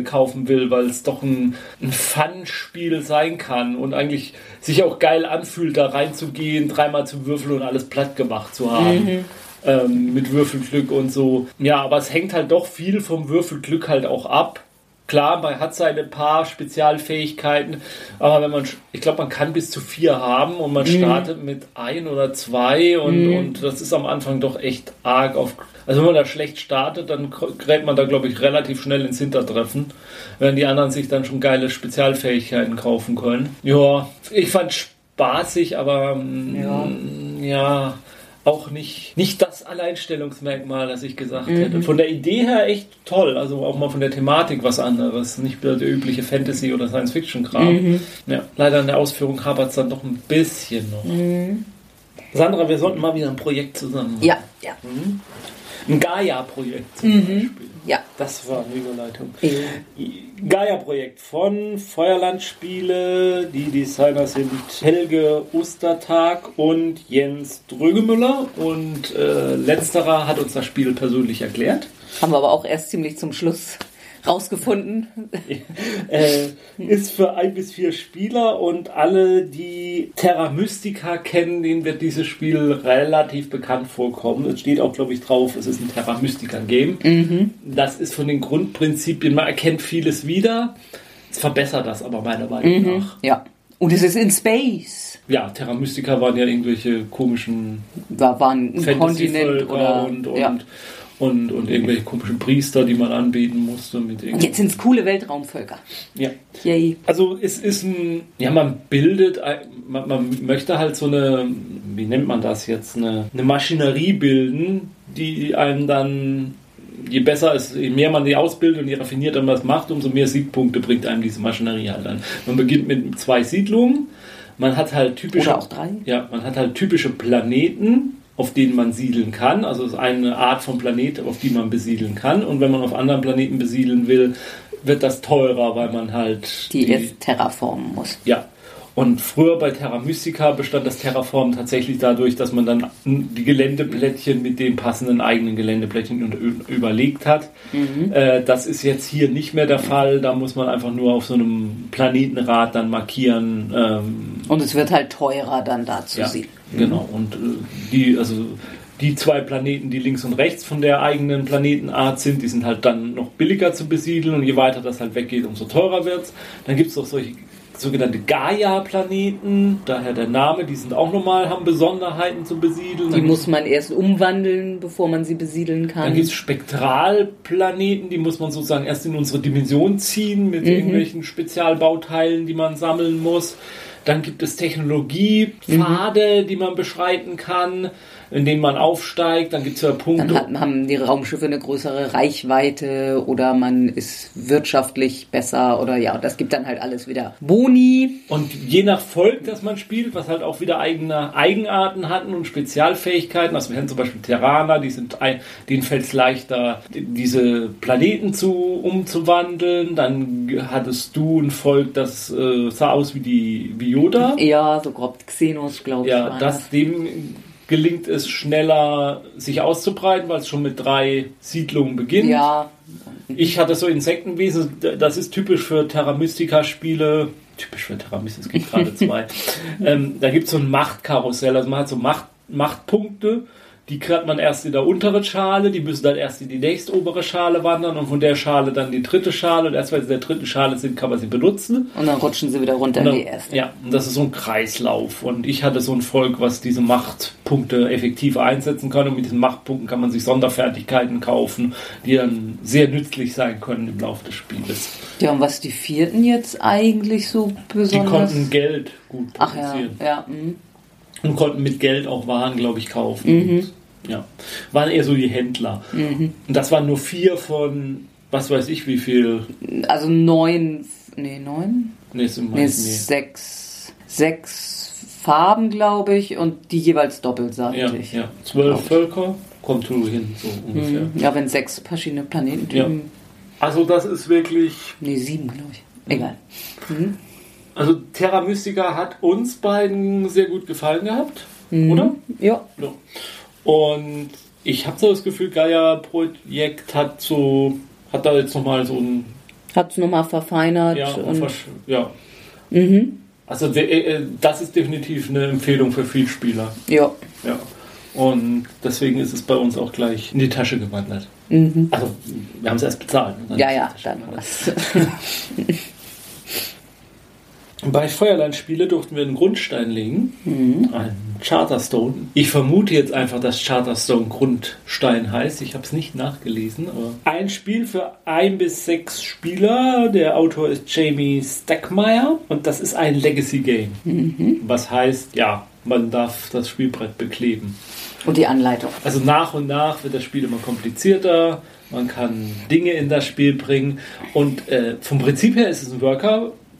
kaufen will, weil es doch ein, ein Fun-Spiel sein kann und eigentlich sich auch geil anfühlt, da reinzugehen, dreimal zu würfeln und alles platt gemacht zu haben. Mhm. Ähm, mit Würfelglück und so. Ja, aber es hängt halt doch viel vom Würfelglück halt auch ab. Klar, man hat seine paar Spezialfähigkeiten, aber wenn man, ich glaube, man kann bis zu vier haben und man mhm. startet mit ein oder zwei und, mhm. und das ist am Anfang doch echt arg auf. Also wenn man da schlecht startet, dann gerät man da, glaube ich, relativ schnell ins Hintertreffen, wenn die anderen sich dann schon geile Spezialfähigkeiten kaufen können. Ja, ich fand spaßig, aber mm, ja, ja auch nicht, nicht das Alleinstellungsmerkmal, das ich gesagt Mhm. hätte. Von der Idee her echt toll, also auch mal von der Thematik was anderes, nicht der übliche Fantasy- oder Science-Fiction-Kram. Mhm. Ja, leider in der Ausführung hapert es dann doch ein bisschen noch. Sandra, wir sollten mal wieder ein Projekt zusammen machen. Mhm. Ja, ja, Ein Gaia-Projekt zum Beispiel. ja. Das war eine Überleitung. Äh, Gaia-Projekt von Feuerlandspiele. Die Designer sind Helge Ostertag und Jens Drögemüller. Und äh, letzterer hat uns das Spiel persönlich erklärt. Haben wir aber auch erst ziemlich zum Schluss rausgefunden. Äh, ist für ein bis vier Spieler und alle, die Terra Mystica kennen, denen wird dieses Spiel relativ bekannt vorkommen. Es steht auch, glaube ich, drauf, es ist ein Terra Mystica Game. Das ist von den Grundprinzipien, man erkennt vieles wieder. Es verbessert das aber meiner Meinung nach. Ja. Und es ist in Space. Ja, Terra Mystica waren ja irgendwelche komischen Da war ein Kontinent oder. und, und, ja. Und, und irgendwelche komischen Priester, die man anbeten musste. Mit Jetzt sind es coole Weltraumvölker. ja. Yay. Also es ist ein, ja, man bildet, man, man möchte halt so eine, wie nennt man das jetzt, eine, eine Maschinerie bilden, die einem dann, je besser es, je mehr man die ausbildet und je raffinierter man das macht, umso mehr Siegpunkte bringt einem diese Maschinerie halt an. Man beginnt mit zwei Siedlungen, man hat halt typische, Oder auch drei. ja, man hat halt typische Planeten, auf denen man siedeln kann. Also es ist eine Art von Planet, auf die man besiedeln kann. Und wenn man auf anderen Planeten besiedeln will, wird das teurer, weil man halt Die jetzt terraformen muss. ja. Und früher bei Terra Mystica bestand das Terraform tatsächlich dadurch, dass man dann die Geländeplättchen mit den passenden eigenen Geländeplättchen überlegt hat. Äh, das ist jetzt hier nicht mehr der Fall. Da muss man einfach nur auf so einem Planetenrad dann markieren. Ähm, Und es wird halt teurer dann da zu ja, sehen. Genau. Und äh, die, also die zwei Planeten, die links und rechts von der eigenen Planetenart sind, die sind halt dann noch billiger zu besiedeln und je weiter das halt weggeht, umso teurer wird's. Dann gibt es auch solche sogenannte Gaia-Planeten, daher der Name, die sind auch nochmal, haben Besonderheiten zu besiedeln. Die Dann muss man erst umwandeln, bevor man sie besiedeln dann kann. gibt es Spektralplaneten, die muss man sozusagen erst in unsere Dimension ziehen mit irgendwelchen Spezialbauteilen, die man sammeln muss. Dann gibt es Technologiepfade, die man beschreiten kann, in denen man aufsteigt. Dann gibt es ja Punkte. Dann hat, haben die Raumschiffe eine größere Reichweite oder man ist wirtschaftlich besser oder ja, das gibt dann halt alles wieder Boni. Und je nach Volk, das man spielt, was halt auch wieder eigene Eigenarten hatten und Spezialfähigkeiten, also wir haben zum Beispiel Terraner, die sind ein, denen fällt es leichter, diese Planeten zu umzuwandeln. Dann hattest du ein Volk, das äh, sah aus wie die wie Yoda. Ja, so grob Xenos, glaube ich. Ja, waren das dem gelingt es schneller, sich auszubreiten, weil es schon mit drei Siedlungen beginnt. Ja, Ich hatte so Insektenwesen, das ist typisch für Terra Mystica Spiele. Typisch für Terra Mystica, es gibt gerade zwei. ähm, da gibt es so ein Machtkarussell, also man hat so Macht, Machtpunkte, die kriegt man erst in der unteren Schale, die müssen dann erst in die nächstobere Schale wandern und von der Schale dann die dritte Schale und erst wenn sie in der dritten Schale sind, kann man sie benutzen. und dann rutschen sie wieder runter in Und die dann- erste. Ja, und das ist so ein Kreislauf. Und ich hatte so ein Volk, was diese Machtpunkte effektiv einsetzen kann. Und mit diesen Machtpunkten kann man sich Sonderfertigkeiten kaufen, die dann sehr nützlich sein können im Laufe des Spieles. Ja, und was die vierten jetzt eigentlich so Die besonders? konnten Geld gut Ach ja, produzieren. ja. mhm. Und konnten mit Geld auch Waren, glaube ich, kaufen. Und, ja, waren eher so die Händler. Und das waren nur vier von, was weiß ich, wie viel. Also neun, nee, neun? Nee, sind Nee, nee. sechs, sechs Farben, glaube ich, und die jeweils Ja, doppelseitig. ja. Zwölf Völker, kommt du hin, so ungefähr. Mhm. Ja, wenn sechs verschiedene Planetentypen. Also das ist wirklich Nee, sieben, glaube ich. Egal. Also Terra Mystica hat uns beiden sehr gut gefallen gehabt, oder? Ja. Ja. Und ich habe so das Gefühl, Gaia Projekt hat so hat da jetzt nochmal so ein Hat es nochmal verfeinert. ja, und, Versch- ja. Also der, äh, das ist definitiv eine Empfehlung für Vielspieler. ja. Ja. Und deswegen ist es bei uns auch gleich in die Tasche gewandert. Also wir haben es erst bezahlt. ne? Ja, ja, dann was. Bei Feuerlandspiele durften wir einen Grundstein legen, einen Charterstone. Ich vermute jetzt einfach, dass Charterstone Grundstein heißt. Ich habe es nicht nachgelesen. Aber ein Spiel für ein bis sechs Spieler. Der Autor ist Jamie Stackmeyer und das ist ein Legacy Game. Was heißt, ja, man darf das Spielbrett bekleben. Und die Anleitung. Also nach und nach wird das Spiel immer komplizierter. Man kann Dinge in das Spiel bringen. Und äh, vom Prinzip her ist es ein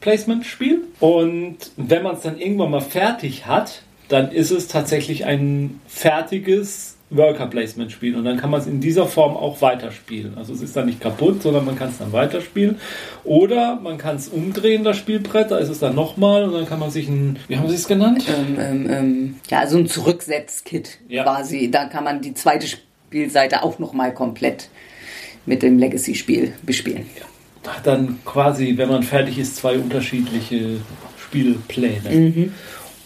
Worker-Placement-Spiel. Und wenn man es dann irgendwann mal fertig hat, dann ist es tatsächlich ein fertiges Worker-Placement-Spiel. Und dann kann man es in dieser Form auch weiterspielen. Also es ist dann nicht kaputt, sondern man kann es dann weiterspielen. Oder man kann es umdrehen, das Spielbrett, da ist es dann nochmal und dann kann man sich ein, wie haben Sie es genannt? Ähm, ähm, ähm, ja, also ein Zurücksetzkit Ja. quasi. Da kann man die zweite Spielseite auch nochmal komplett mit dem Legacy-Spiel bespielen. Hat dann quasi, wenn man fertig ist, zwei unterschiedliche Spielpläne.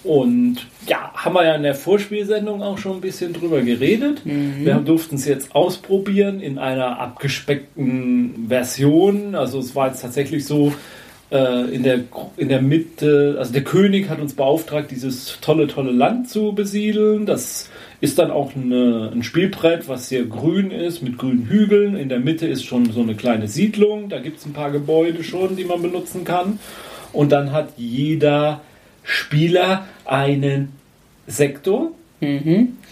Und ja, haben wir ja in der Vorspielsendung auch schon ein bisschen drüber geredet. Wir haben- durften es jetzt ausprobieren in einer abgespeckten Version. Also es war jetzt tatsächlich so, äh, in, der, in der Mitte, also der König hat uns beauftragt, dieses tolle, tolle Land zu besiedeln. Das ist dann auch eine, ein Spielbrett, was sehr grün ist, mit grünen Hügeln. In der Mitte ist schon so eine kleine Siedlung. Da gibt es ein paar Gebäude schon, die man benutzen kann. Und dann hat jeder Spieler einen Sektor.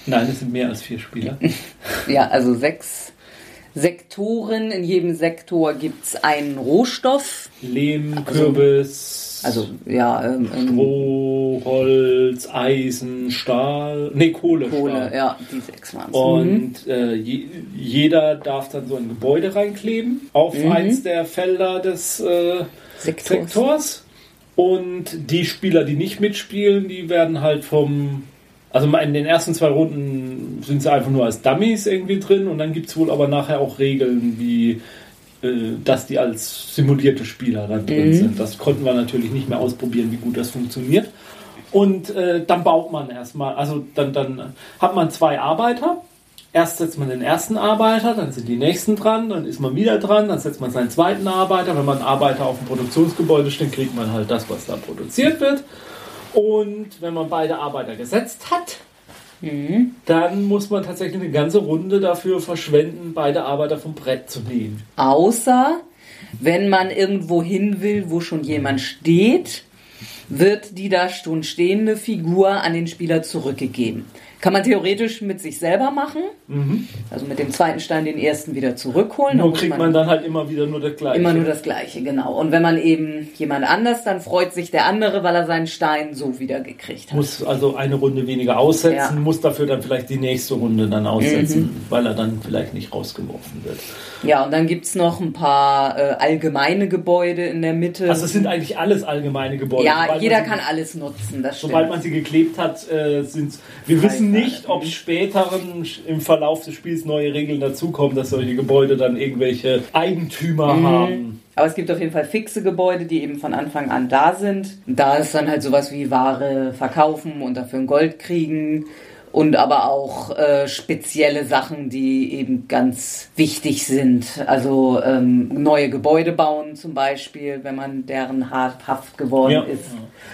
Nein, es sind mehr als vier Spieler. Ja, also sechs Sektoren. In jedem Sektor gibt es einen Rohstoff. Lehm, Kürbis, Also, ja, ähm, ähm, Stroh, Holz, Eisen, Stahl, nee, Kohle. Kohle, Stahl. ja, die sechs waren. Und äh, je, jeder darf dann so ein Gebäude reinkleben auf eins der Felder des äh, Sektors. Sektors. Und die Spieler, die nicht mitspielen, die werden halt vom. Also in den ersten zwei Runden sind sie einfach nur als Dummies irgendwie drin und dann gibt es wohl aber nachher auch Regeln, wie äh, dass die als simulierte Spieler dann drin sind. Das konnten wir natürlich nicht mehr ausprobieren, wie gut das funktioniert. Und äh, dann baut man erstmal, also dann, dann hat man zwei Arbeiter. Erst setzt man den ersten Arbeiter, dann sind die nächsten dran, dann ist man wieder dran, dann setzt man seinen zweiten Arbeiter. Wenn man einen Arbeiter auf dem Produktionsgebäude steht, kriegt man halt das, was da produziert wird. Und wenn man beide Arbeiter gesetzt hat, dann muss man tatsächlich eine ganze Runde dafür verschwenden, beide Arbeiter vom Brett zu nehmen. Außer, wenn man irgendwo hin will, wo schon jemand steht, wird die da schon stehende Figur an den Spieler zurückgegeben. Kann man theoretisch mit sich selber machen. Also mit dem zweiten Stein den ersten wieder zurückholen. Nur kriegt man dann halt immer wieder nur das Gleiche. Immer nur das Gleiche, genau. Und wenn man eben jemand anders, dann freut sich der andere, weil er seinen Stein so wieder gekriegt hat. muss also eine Runde weniger aussetzen, Ja. Mhm. muss dafür dann vielleicht die nächste Runde dann aussetzen, weil er dann vielleicht nicht rausgeworfen wird. Ja, und dann gibt's noch ein paar äh, allgemeine Gebäude in der Mitte. Also es sind eigentlich alles allgemeine Gebäude. ja, Sobald jeder kann alles nutzen, das stimmt. Sobald man sie geklebt hat, äh, sind Wir wissen nicht, ob später im Verlauf des Spiels neue Regeln dazukommen, dass solche Gebäude dann irgendwelche Eigentümer Mhm. haben. Aber es gibt auf jeden Fall fixe Gebäude, die eben von Anfang an da sind. Da ist dann halt sowas wie Ware verkaufen und dafür ein Gold kriegen. Und aber auch äh, spezielle Sachen, die eben ganz wichtig sind. Also ähm, neue Gebäude bauen zum Beispiel, wenn man deren habhaft geworden Ja. ist.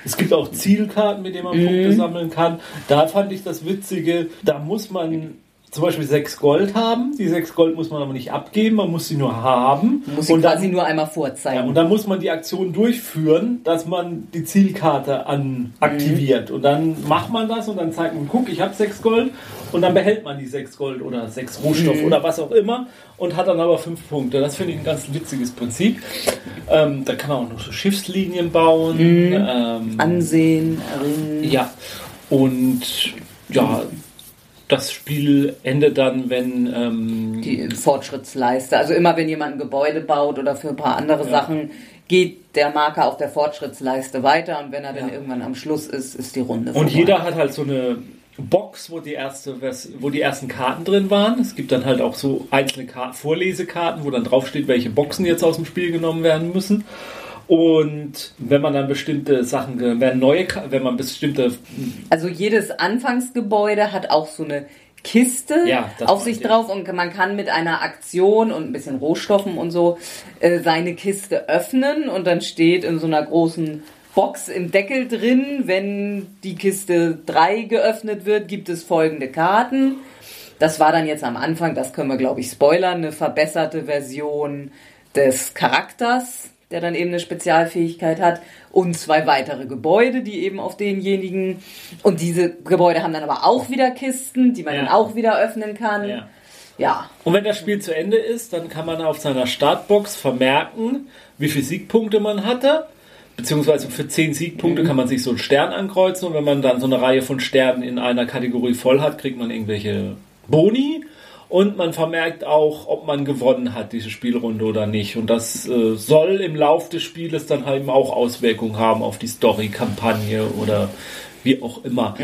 Es gibt auch Zielkarten, mit denen man Mhm. Punkte sammeln kann. Da fand ich das Witzige, da muss man zum Beispiel sechs Gold haben. Die sechs Gold muss man aber nicht abgeben, man muss sie nur haben. Muss sie und quasi dann, nur einmal ja, vorzeigen. und dann muss man die Aktion durchführen, dass man die Zielkarte an aktiviert. Und dann macht man das und dann zeigt man, guck, ich habe sechs Gold. Und dann behält man die sechs Gold oder sechs Rohstoff oder was auch immer und hat dann aber fünf Punkte. Das finde ich ein ganz witziges Prinzip. Ähm, da kann man auch noch so Schiffslinien bauen. Ähm, Ansehen, Ringen. ja, und ja, das Spiel endet dann, wenn ähm, die Fortschrittsleiste. Also immer wenn jemand ein Gebäude baut oder für ein paar andere Sachen, geht der Marker auf der Fortschrittsleiste weiter und wenn er dann Ja. irgendwann am Schluss ist, ist die Runde und vorbei. jeder hat halt so eine Box, wo die erste, wo die ersten Karten drin waren. Es gibt dann halt auch so einzelne Kar Vorlesekarten, wo dann draufsteht, welche Boxen jetzt aus dem Spiel genommen werden müssen. Und wenn man dann bestimmte Sachen, ge- werden neue, wenn man bestimmte Also jedes Anfangsgebäude hat auch so eine Kiste Ja, auf sich ich. drauf und man kann mit einer Aktion und ein bisschen Rohstoffen und so äh, seine Kiste öffnen und dann steht in so einer großen Box im Deckel drin, wenn die Kiste 3 geöffnet wird, gibt es folgende Karten. Das war dann jetzt am Anfang, das können wir glaube ich spoilern, eine verbesserte Version des Charakters. Der dann eben eine Spezialfähigkeit hat, und zwei weitere Gebäude, die eben auf denjenigen. Und diese Gebäude haben dann aber auch wieder Kisten, die man Ja. dann auch wieder öffnen kann. Ja. Ja. Und wenn das Spiel zu Ende ist, dann kann man auf seiner Startbox vermerken, wie viele Siegpunkte man hatte. Beziehungsweise für 10 Siegpunkte kann man sich so einen Stern ankreuzen. Und wenn man dann so eine Reihe von Sternen in einer Kategorie voll hat, kriegt man irgendwelche Boni. Und man vermerkt auch, ob man gewonnen hat, diese Spielrunde oder nicht. Und das äh, soll im Lauf des Spieles dann halt eben auch Auswirkungen haben auf die Story-Kampagne oder wie auch immer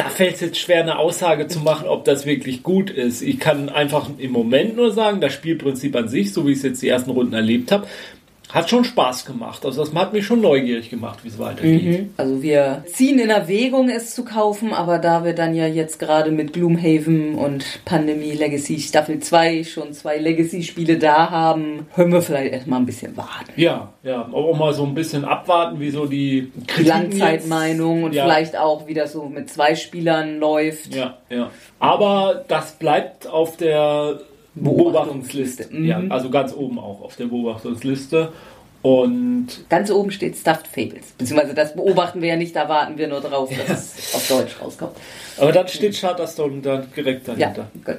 da fällt es jetzt schwer, eine Aussage zu machen, ob das wirklich gut ist. Ich kann einfach im Moment nur sagen, das Spielprinzip an sich, so wie ich es jetzt die ersten Runden erlebt habe, hat schon Spaß gemacht. Also das hat mich schon neugierig gemacht, wie es weitergeht. Also wir ziehen in Erwägung, es zu kaufen, aber da wir dann ja jetzt gerade mit Gloomhaven und Pandemie Legacy Staffel 2 schon zwei Legacy-Spiele da haben, hören wir vielleicht erstmal ein bisschen warten. Ja, ja, auch mal so ein bisschen abwarten, wie so die Die Kritiken Langzeitmeinung und ja. vielleicht auch, wie das so mit zwei Spielern läuft. Ja, ja. Aber das bleibt auf der Beobachtungsliste. Beobachtungsliste. Ja, also ganz oben auch auf der Beobachtungsliste. Und Ganz oben steht Stuffed Fables. Beziehungsweise das beobachten wir ja nicht, da warten wir nur drauf, dass es auf Deutsch rauskommt. aber dann steht Shutterstone dann direkt Ja, dahinter. gut.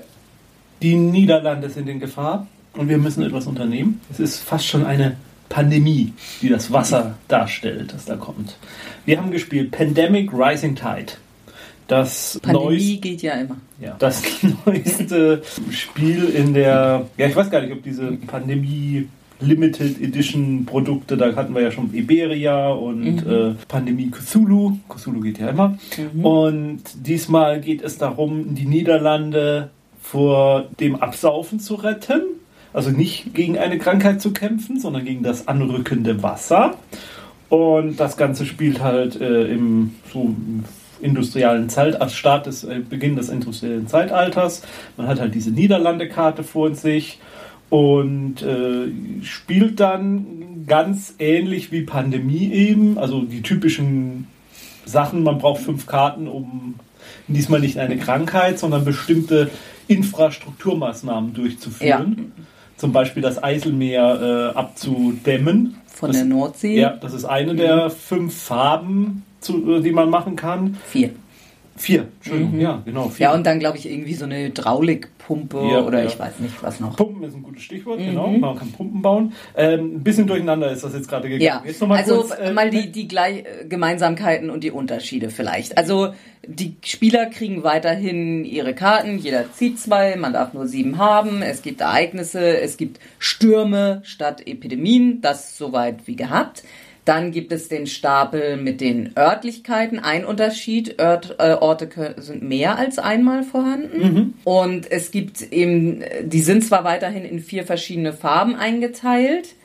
Die Niederlande sind in Gefahr und wir müssen etwas unternehmen. Es ist fast schon eine Pandemie, die das Wasser darstellt, das da kommt. Wir haben gespielt Pandemic Rising Tide. Das Pandemie neueste, geht ja immer. ja, das neueste Spiel in der, ja, ich weiß gar nicht, ob diese Pandemie Limited Edition Produkte, da hatten wir ja schon Iberia und äh, Pandemie Cthulhu. Cthulhu geht ja immer. Und diesmal geht es darum, die Niederlande vor dem Absaufen zu retten. Also nicht gegen eine Krankheit zu kämpfen, sondern gegen das anrückende Wasser. Und das Ganze spielt halt äh, im so im industriellen Zeitalter, also Start des äh, Beginn des industriellen Zeitalters. Man hat halt diese Niederlande-Karte vor sich und äh, spielt dann ganz ähnlich wie Pandemie eben, also die typischen Sachen. Man braucht fünf Karten, um diesmal nicht eine Krankheit, sondern bestimmte Infrastrukturmaßnahmen durchzuführen. Zum Beispiel das Eiselmeer äh, abzudämmen. Von das, der Nordsee. Ja, das ist eine der fünf Farben, zu, die man machen kann. Vier. Vier, Entschuldigung, ja, genau. Vier. Ja, und dann glaube ich irgendwie so eine Hydraulikpumpe Ja, oder ja. ich weiß nicht, was noch. Pumpen ist ein gutes Stichwort, genau. Man kann Pumpen bauen. Ähm, ein bisschen durcheinander ist das jetzt gerade gegangen. Ja, Jetzt noch mal also kurz, äh, mal die, die gleich, äh, Gemeinsamkeiten und die Unterschiede vielleicht. Also die Spieler kriegen weiterhin ihre Karten, jeder zieht zwei, man darf nur sieben haben, es gibt Ereignisse, es gibt Stürme statt Epidemien, das soweit wie gehabt. Dann gibt es den Stapel mit den Örtlichkeiten. Ein Unterschied, Ört, äh, Orte sind mehr als einmal vorhanden. Und es gibt eben, die sind zwar weiterhin in vier verschiedene Farben eingeteilt,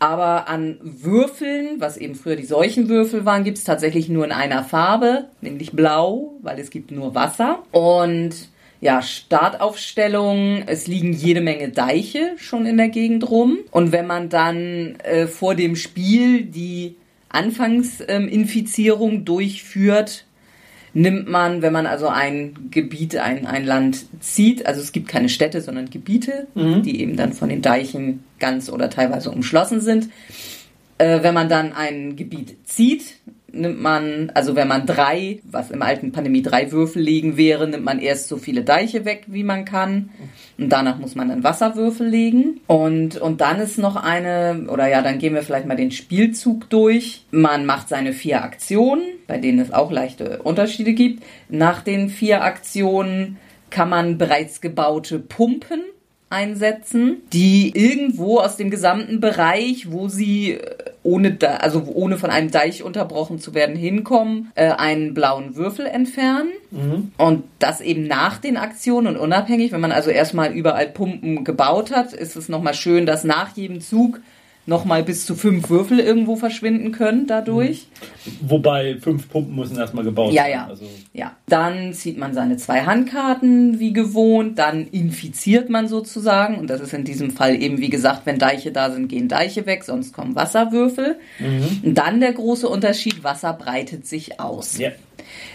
aber an Würfeln, was eben früher die Seuchenwürfel waren, gibt es tatsächlich nur in einer Farbe, nämlich blau, weil es gibt nur Wasser. Und ja, Startaufstellung, es liegen jede Menge Deiche schon in der Gegend rum. Und wenn man dann äh, vor dem Spiel die Anfangsinfizierung durchführt, nimmt man, wenn man also ein Gebiet, ein, ein Land zieht, also es gibt keine Städte, sondern Gebiete, die eben dann von den Deichen ganz oder teilweise umschlossen sind. Äh, wenn man dann ein Gebiet zieht, nimmt man, also wenn man drei, was im alten Pandemie drei Würfel legen wäre, nimmt man erst so viele Deiche weg, wie man kann. Und danach muss man dann Wasserwürfel legen. Und, und dann ist noch eine, oder ja, dann gehen wir vielleicht mal den Spielzug durch. Man macht seine vier Aktionen, bei denen es auch leichte Unterschiede gibt. Nach den vier Aktionen kann man bereits gebaute Pumpen einsetzen, die irgendwo aus dem gesamten Bereich, wo sie äh, ohne, da, also ohne von einem Deich unterbrochen zu werden, hinkommen, äh, einen blauen Würfel entfernen. Und das eben nach den Aktionen und unabhängig. Wenn man also erstmal überall Pumpen gebaut hat, ist es nochmal schön, dass nach jedem Zug nochmal bis zu fünf Würfel irgendwo verschwinden können dadurch. Wobei fünf Pumpen müssen erstmal gebaut Ja, sein. ja. Also, Ja, dann zieht man seine zwei Handkarten wie gewohnt, dann infiziert man sozusagen und das ist in diesem Fall eben wie gesagt, wenn Deiche da sind, gehen Deiche weg, sonst kommen Wasserwürfel. Und dann der große Unterschied, Wasser breitet sich aus. ja.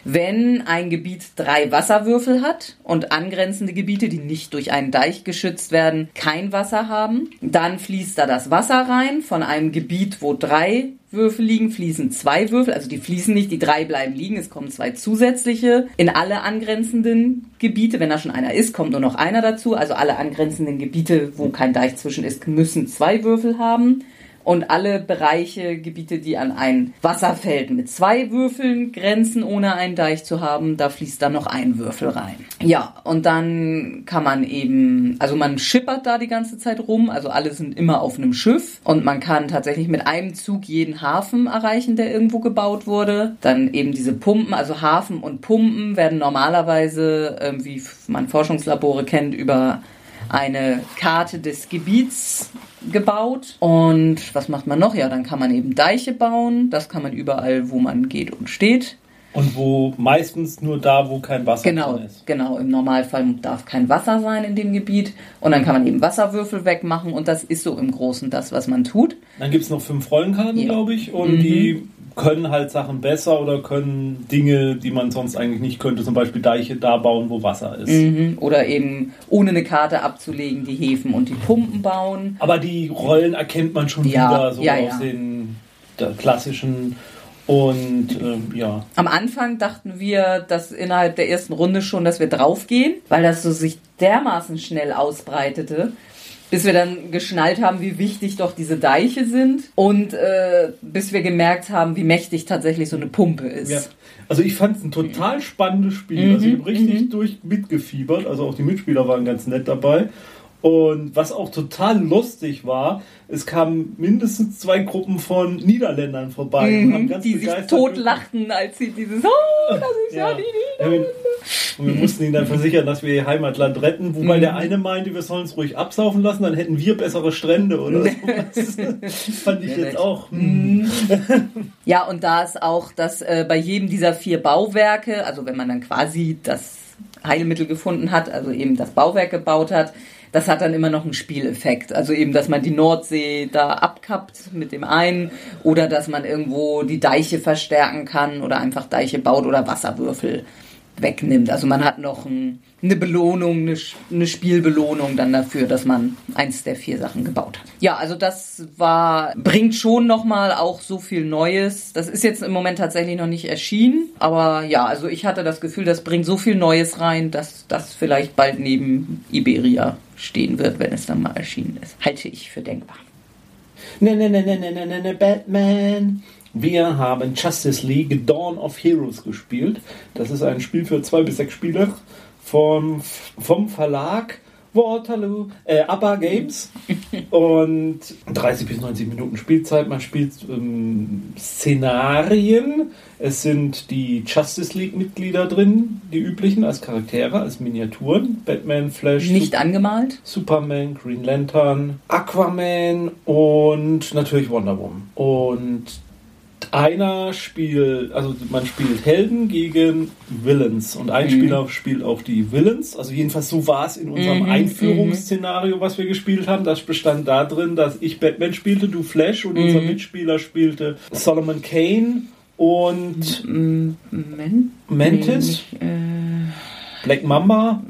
Wenn ein Gebiet drei Wasserwürfel hat und angrenzende Gebiete, die nicht durch einen Deich geschützt werden, kein Wasser haben, dann fließt da das Wasser rein. Von einem Gebiet, wo drei Würfel liegen, fließen zwei Würfel, also die fließen nicht, die drei bleiben liegen, es kommen zwei zusätzliche in alle angrenzenden Gebiete. Wenn da schon einer ist, kommt nur noch einer dazu. Also alle angrenzenden Gebiete, wo kein Deich zwischen ist, müssen zwei Würfel haben und alle Bereiche, Gebiete, die an ein Wasserfeld mit zwei Würfeln grenzen, ohne einen Deich zu haben, da fließt dann noch ein Würfel rein. Ja, und dann kann man eben, also man schippert da die ganze Zeit rum, also alle sind immer auf einem Schiff und man kann tatsächlich mit einem Zug jeden Hafen erreichen, der irgendwo gebaut wurde. Dann eben diese Pumpen, also Hafen und Pumpen werden normalerweise, äh, wie man Forschungslabore kennt, über eine Karte des Gebiets gebaut. Und was macht man noch? Ja, dann kann man eben Deiche bauen. Das kann man überall, wo man geht und steht. Und wo meistens nur da, wo kein Wasser genau, drin ist. Genau, im Normalfall darf kein Wasser sein in dem Gebiet. Und dann kann man eben Wasserwürfel wegmachen. Und das ist so im Großen das, was man tut. Dann gibt es noch fünf Rollenkarten, Ja. glaube ich. Und Mhm. die können halt Sachen besser oder können Dinge, die man sonst eigentlich nicht könnte, zum Beispiel Deiche da bauen, wo Wasser ist. Mhm. Oder eben ohne eine Karte abzulegen, die Häfen und die Pumpen bauen. Aber die Rollen erkennt man schon Ja, wieder so ja, aus den klassischen und ähm, ja. Am Anfang dachten wir, dass innerhalb der ersten Runde schon, dass wir draufgehen, weil das so sich dermaßen schnell ausbreitete, bis wir dann geschnallt haben, wie wichtig doch diese Deiche sind und äh, bis wir gemerkt haben, wie mächtig tatsächlich so eine Pumpe ist. ja. Also ich fand es ein total spannendes Spiel. Also ich Mhm, habe richtig durch mitgefiebert. Also auch die Mitspieler waren ganz nett dabei. Und was auch total lustig war, es kamen mindestens zwei Gruppen von Niederländern vorbei und haben Mhm, ganz die sich totlachten, als sie dieses Oh, das ist ja, Ja. die wir- Und wir mussten ihnen dann versichern, dass wir ihr Heimatland retten, wobei Mhm. der eine meinte, wir sollen es ruhig absaufen lassen, dann hätten wir bessere Strände oder sowas. Fand ich Ja, jetzt auch. hm. Ja, und da ist auch, dass äh, bei jedem dieser vier Bauwerke, also wenn man dann quasi das Heilmittel gefunden hat, also eben das Bauwerk gebaut hat, das hat dann immer noch einen Spieleffekt. Also eben, dass man die Nordsee da abkappt mit dem einen oder dass man irgendwo die Deiche verstärken kann oder einfach Deiche baut oder Wasserwürfel wegnimmt. Also man hat noch ein, eine Belohnung, eine, eine Spielbelohnung dann dafür, dass man eins der vier Sachen gebaut hat. Ja, also das war, bringt schon nochmal auch so viel Neues. Das ist jetzt im Moment tatsächlich noch nicht erschienen, aber ja, also ich hatte das Gefühl, das bringt so viel Neues rein, dass das vielleicht bald neben Iberia stehen wird, wenn es dann mal erschienen ist. Halte ich für denkbar. Ne, ne, ne, ne, ne, ne, ne, ne, Batman. Wir haben Justice League Dawn of Heroes gespielt. Das ist ein Spiel für zwei bis sechs Spieler vom, vom Verlag Waterloo, äh, ABBA Games. Und 30 bis 90 Minuten Spielzeit. Man spielt ähm, Szenarien. Es sind die Justice League-Mitglieder drin, die üblichen, als Charaktere, als Miniaturen. Batman, Flash, Nicht angemalt? Superman, Green Lantern, Aquaman und natürlich Wonder Woman. Und einer spielt, also man spielt Helden gegen Villains und ein Spieler spielt auch die Villains. Also jedenfalls so war es in unserem Mhm, Einführungsszenario, was wir gespielt haben. Das bestand darin, dass ich Batman spielte, du Flash und unser Mitspieler spielte Solomon Kane und Moment. Mantis, Black Mamba,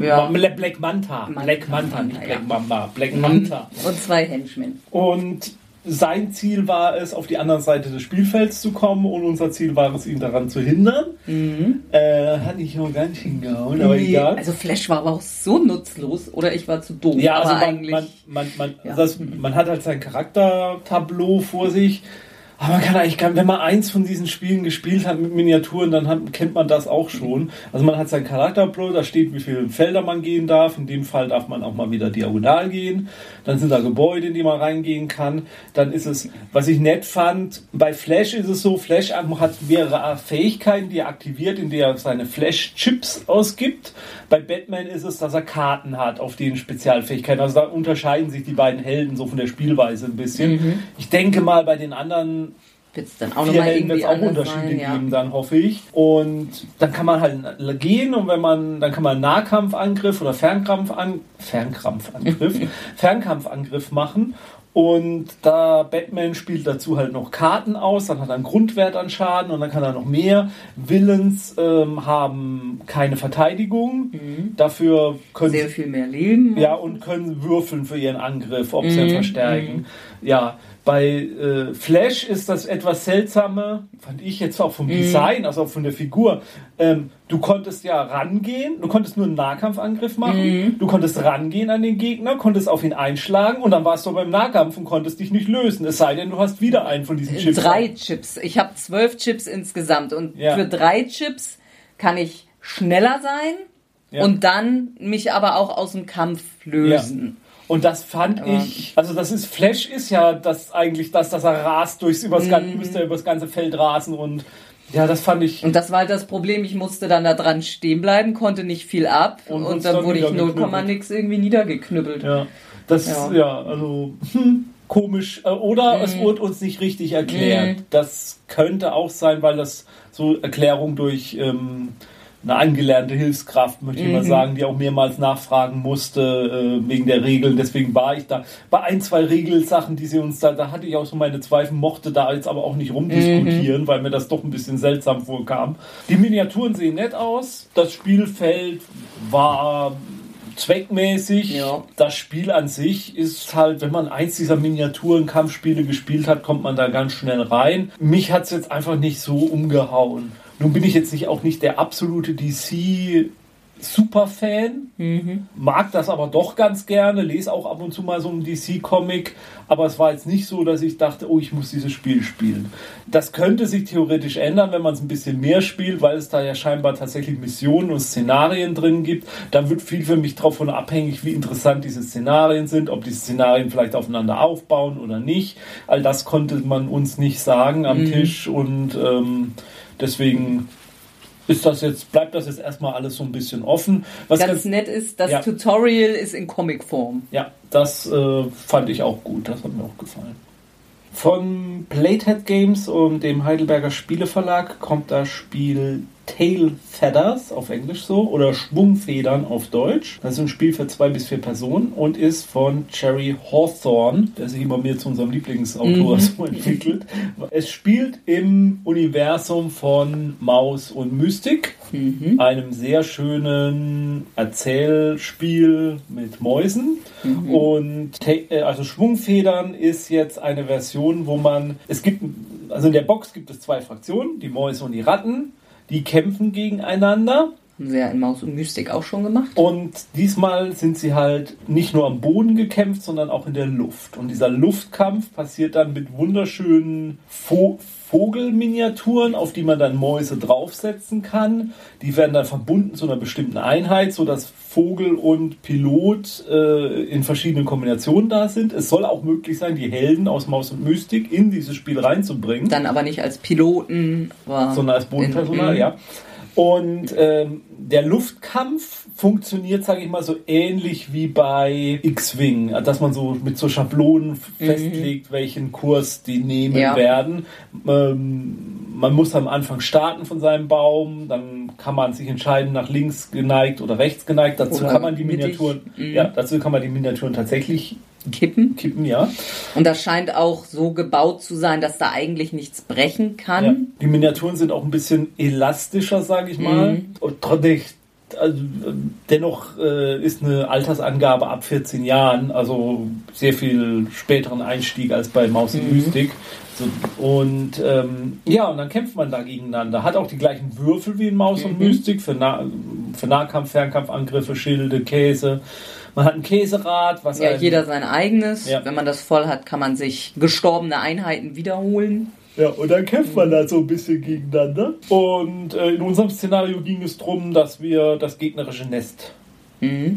Ja. Black Manta, Black Manta, nicht ja. Black Mamba, Black Manta. Und zwei Henchmen. Und sein Ziel war es, auf die andere Seite des Spielfelds zu kommen und unser Ziel war es, ihn daran zu hindern. Äh, hat nicht noch gar nicht hingehauen, aber Nee, egal. Also Flash war aber auch so nutzlos oder ich war zu doof. ja, also aber man, eigentlich. man, man, man, Ja. das, man hat halt sein Charaktertableau vor sich. Aber man kann eigentlich, wenn man eins von diesen Spielen gespielt hat mit Miniaturen, dann hat, kennt man das auch schon. Also man hat sein Charaktertableau, da steht, wie viele Felder man gehen darf. In dem Fall darf man auch mal wieder diagonal gehen. Dann sind da Gebäude, in die man reingehen kann. Dann ist es, was ich nett fand, bei Flash ist es so, Flash hat mehrere Fähigkeiten, die er aktiviert, in der er seine Flash-Chips ausgibt. Bei Batman ist es, dass er Karten hat, auf denen Spezialfähigkeiten. Also da unterscheiden sich die beiden Helden so von der Spielweise ein bisschen. Ich denke mal, bei den anderen Wird es dann auch nochmal irgendwie auch Unterschiede sein, ja. geben, dann hoffe ich. Und dann kann man halt gehen und wenn man, dann kann man Nahkampfangriff oder Fernkampfan Fernkampfangriff, Fernkampfangriff machen. Und da Batman spielt dazu halt noch Karten aus, dann hat er einen Grundwert an Schaden und dann kann er noch mehr. Villains ähm, haben keine Verteidigung, dafür können Sehr sie, viel mehr Leben. ja und können würfeln für ihren Angriff, ob sie Mhm, ihn verstärken. Ja, bei äh, Flash ist das etwas seltsame, fand ich jetzt auch Mhm. vom Design, also auch von der Figur. Ähm, du konntest ja rangehen, du konntest nur einen Nahkampfangriff machen, Mhm. du konntest rangehen an den Gegner, konntest auf ihn einschlagen und dann warst du beim Nahkampf und konntest dich nicht lösen. Es sei denn, du hast wieder einen von diesen Chips. Drei Chips. Ich habe zwölf Chips insgesamt und Ja. für drei Chips kann ich schneller sein Ja. und dann mich aber auch aus dem Kampf lösen. Und das fand Aber- ich, also das ist, Flash ist ja das eigentlich das, dass er rast durchs, übers, Mhm. ganze, müsste er übers ganze Feld rasen und ja, das fand ich, Und das war halt das Problem, ich musste dann da dran stehen bleiben, konnte nicht viel ab Und und, dann dann wurde ich niedergeknüppelt. 0, nix irgendwie niedergeknüppelt. ja, das, Ja. ja, also, hm, komisch. Äh, Oder es wurde uns nicht richtig erklärt. Das könnte auch sein, weil das so Erklärung durch ähm, eine angelernte Hilfskraft, möchte ich mal sagen, die auch mehrmals nachfragen musste äh, wegen der Regeln. Deswegen war ich da bei ein, zwei Regelsachen, die sie uns da, da hatte ich auch so meine Zweifel, mochte da jetzt aber auch nicht rumdiskutieren, weil mir das doch ein bisschen seltsam vorkam. Die Miniaturen sehen nett aus. Das Spielfeld war zweckmäßig. Ja. Das Spiel an sich ist halt, wenn man eins dieser Miniaturen-Kampfspiele gespielt hat, kommt man da ganz schnell rein. Mich hat es jetzt einfach nicht so umgehauen. Nun bin ich jetzt nicht auch nicht der absolute DC Superfan, mag das aber doch ganz gerne, lese auch ab und zu mal so einen DC-Comic, aber es war jetzt nicht so, dass ich dachte, oh, ich muss dieses Spiel spielen. Das könnte sich theoretisch ändern, wenn man es ein bisschen mehr spielt, weil es da ja scheinbar tatsächlich Missionen und Szenarien drin gibt. Dann wird viel für mich davon abhängig, wie interessant diese Szenarien sind, ob die Szenarien vielleicht aufeinander aufbauen oder nicht. All das konnte man uns nicht sagen am Tisch und ähm, deswegen ist das jetzt, bleibt das jetzt erstmal alles so ein bisschen offen. Was Ganz nett ist, das Ja. Tutorial ist in Comicform. ja, das äh, fand ich auch gut, das hat mir auch gefallen. Von Platehead Games und dem Heidelberger Spieleverlag kommt das Spiel Tail Feathers auf Englisch so oder Schwungfedern auf Deutsch. Das ist ein Spiel für zwei bis vier Personen und ist von Cherry Hawthorne, der sich immer mehr zu unserem Lieblingsautor so entwickelt. Es spielt im Universum von Maus und Mystik, einem sehr schönen Erzählspiel mit Mäusen. Und Ta- äh, also Schwungfedern ist jetzt eine Version, wo man es gibt also in der Box gibt es zwei Fraktionen, die Mäuse und die Ratten. Die kämpfen gegeneinander. Haben sie ja in Maus und Mystik auch schon gemacht. Und diesmal sind sie halt nicht nur am Boden gekämpft, sondern auch in der Luft. Und dieser Luftkampf passiert dann mit wunderschönen Vo Vogelminiaturen, auf die man dann Mäuse draufsetzen kann. Die werden dann verbunden zu einer bestimmten Einheit, sodass Vogel und Pilot äh, in verschiedenen Kombinationen da sind. Es soll auch möglich sein, die Helden aus Maus und Mystik in dieses Spiel reinzubringen Dann aber nicht als Piloten, sondern als Bodenpersonal, in- ja. Und ähm, der Luftkampf funktioniert, sage ich mal, so ähnlich wie bei X-Wing, dass man so mit so Schablonen festlegt, welchen Kurs die nehmen Ja. werden. Ähm, man muss am Anfang starten von seinem Baum, dann kann man sich entscheiden, nach links geneigt oder rechts geneigt. Dazu Oder kann man die. Miniaturen, Mhm. ja, dazu kann man die Miniaturen tatsächlich Kippen. kippen, ja. Und das scheint auch so gebaut zu sein, dass da eigentlich nichts brechen kann. Ja. Die Miniaturen sind auch ein bisschen elastischer, sage ich mal. Mhm. Und trotzdem, also, dennoch äh, ist eine Altersangabe ab 14 Jahren, also sehr viel späteren Einstieg als bei Maus und Mhm. Mystik. So, und ähm, ja, und dann kämpft man da gegeneinander. Hat auch die gleichen Würfel wie in Maus und Mhm. Mystik für, nah für Nahkampf, Fernkampfangriffe, Schilde, Käse. Man hat ein Käserad, was Ja, jeder sein eigenes. Ja. Wenn man das voll hat, kann man sich gestorbene Einheiten wiederholen. Ja, und dann kämpft man da so ein bisschen gegeneinander. Und äh, in unserem Szenario ging es darum, dass wir das gegnerische Nest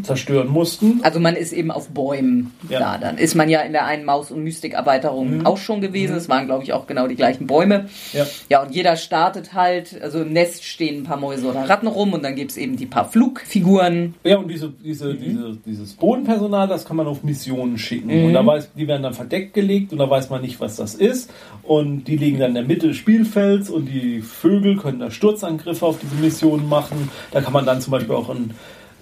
zerstören mussten. Also man ist eben auf Bäumen Ja. da. Dann ist man ja in der einen Maus- und Mystik-Erweiterung auch schon gewesen. Es waren, glaube ich, auch genau die gleichen Bäume. Ja. Ja, und jeder startet halt, also im Nest stehen ein paar Mäuse oder Ratten rum und dann gibt es eben die paar Flugfiguren. Ja, und diese, diese, diese, dieses Bodenpersonal, das kann man auf Missionen schicken. Und da weiß, die werden dann verdeckt gelegt und da weiß man nicht, was das ist. Und die liegen dann in der Mitte des Spielfelds und die Vögel können da Sturzangriffe auf diese Missionen machen. Da kann man dann zum Beispiel auch ein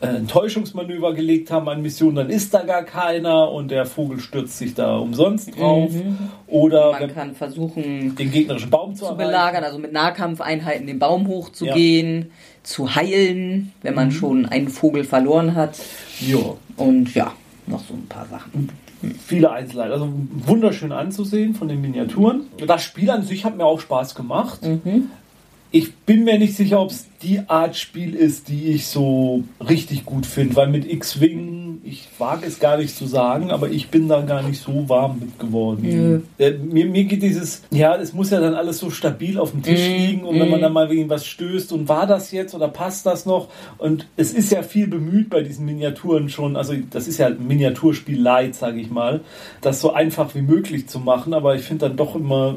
äh, ein Täuschungsmanöver gelegt haben an Missionen, dann ist da gar keiner und der Vogel stürzt sich da umsonst drauf. Mhm. Oder Man kann versuchen den gegnerischen Baum zu, zu belagern, also mit Nahkampfeinheiten den Baum hochzugehen, zu heilen, wenn man schon einen Vogel verloren hat. Ja, Und ja, noch so ein paar Sachen. viele Einzelheiten. Also wunderschön anzusehen von den Miniaturen. Das Spiel an sich hat mir auch Spaß gemacht. Ich bin mir nicht sicher, ob es die Art Spiel ist, die ich so richtig gut finde, weil mit X-Wing, ich wage es gar nicht zu sagen, aber ich bin da gar nicht so warm mit geworden. Äh, mir, mir geht dieses, ja, es muss ja dann alles so stabil auf dem Tisch liegen und wenn man dann mal wegen was stößt und war das jetzt oder passt das noch? Und es ist ja viel bemüht bei diesen Miniaturen schon, also das ist ja ein Miniaturspiel Light, sage ich mal, das so einfach wie möglich zu machen, aber ich finde dann doch immer,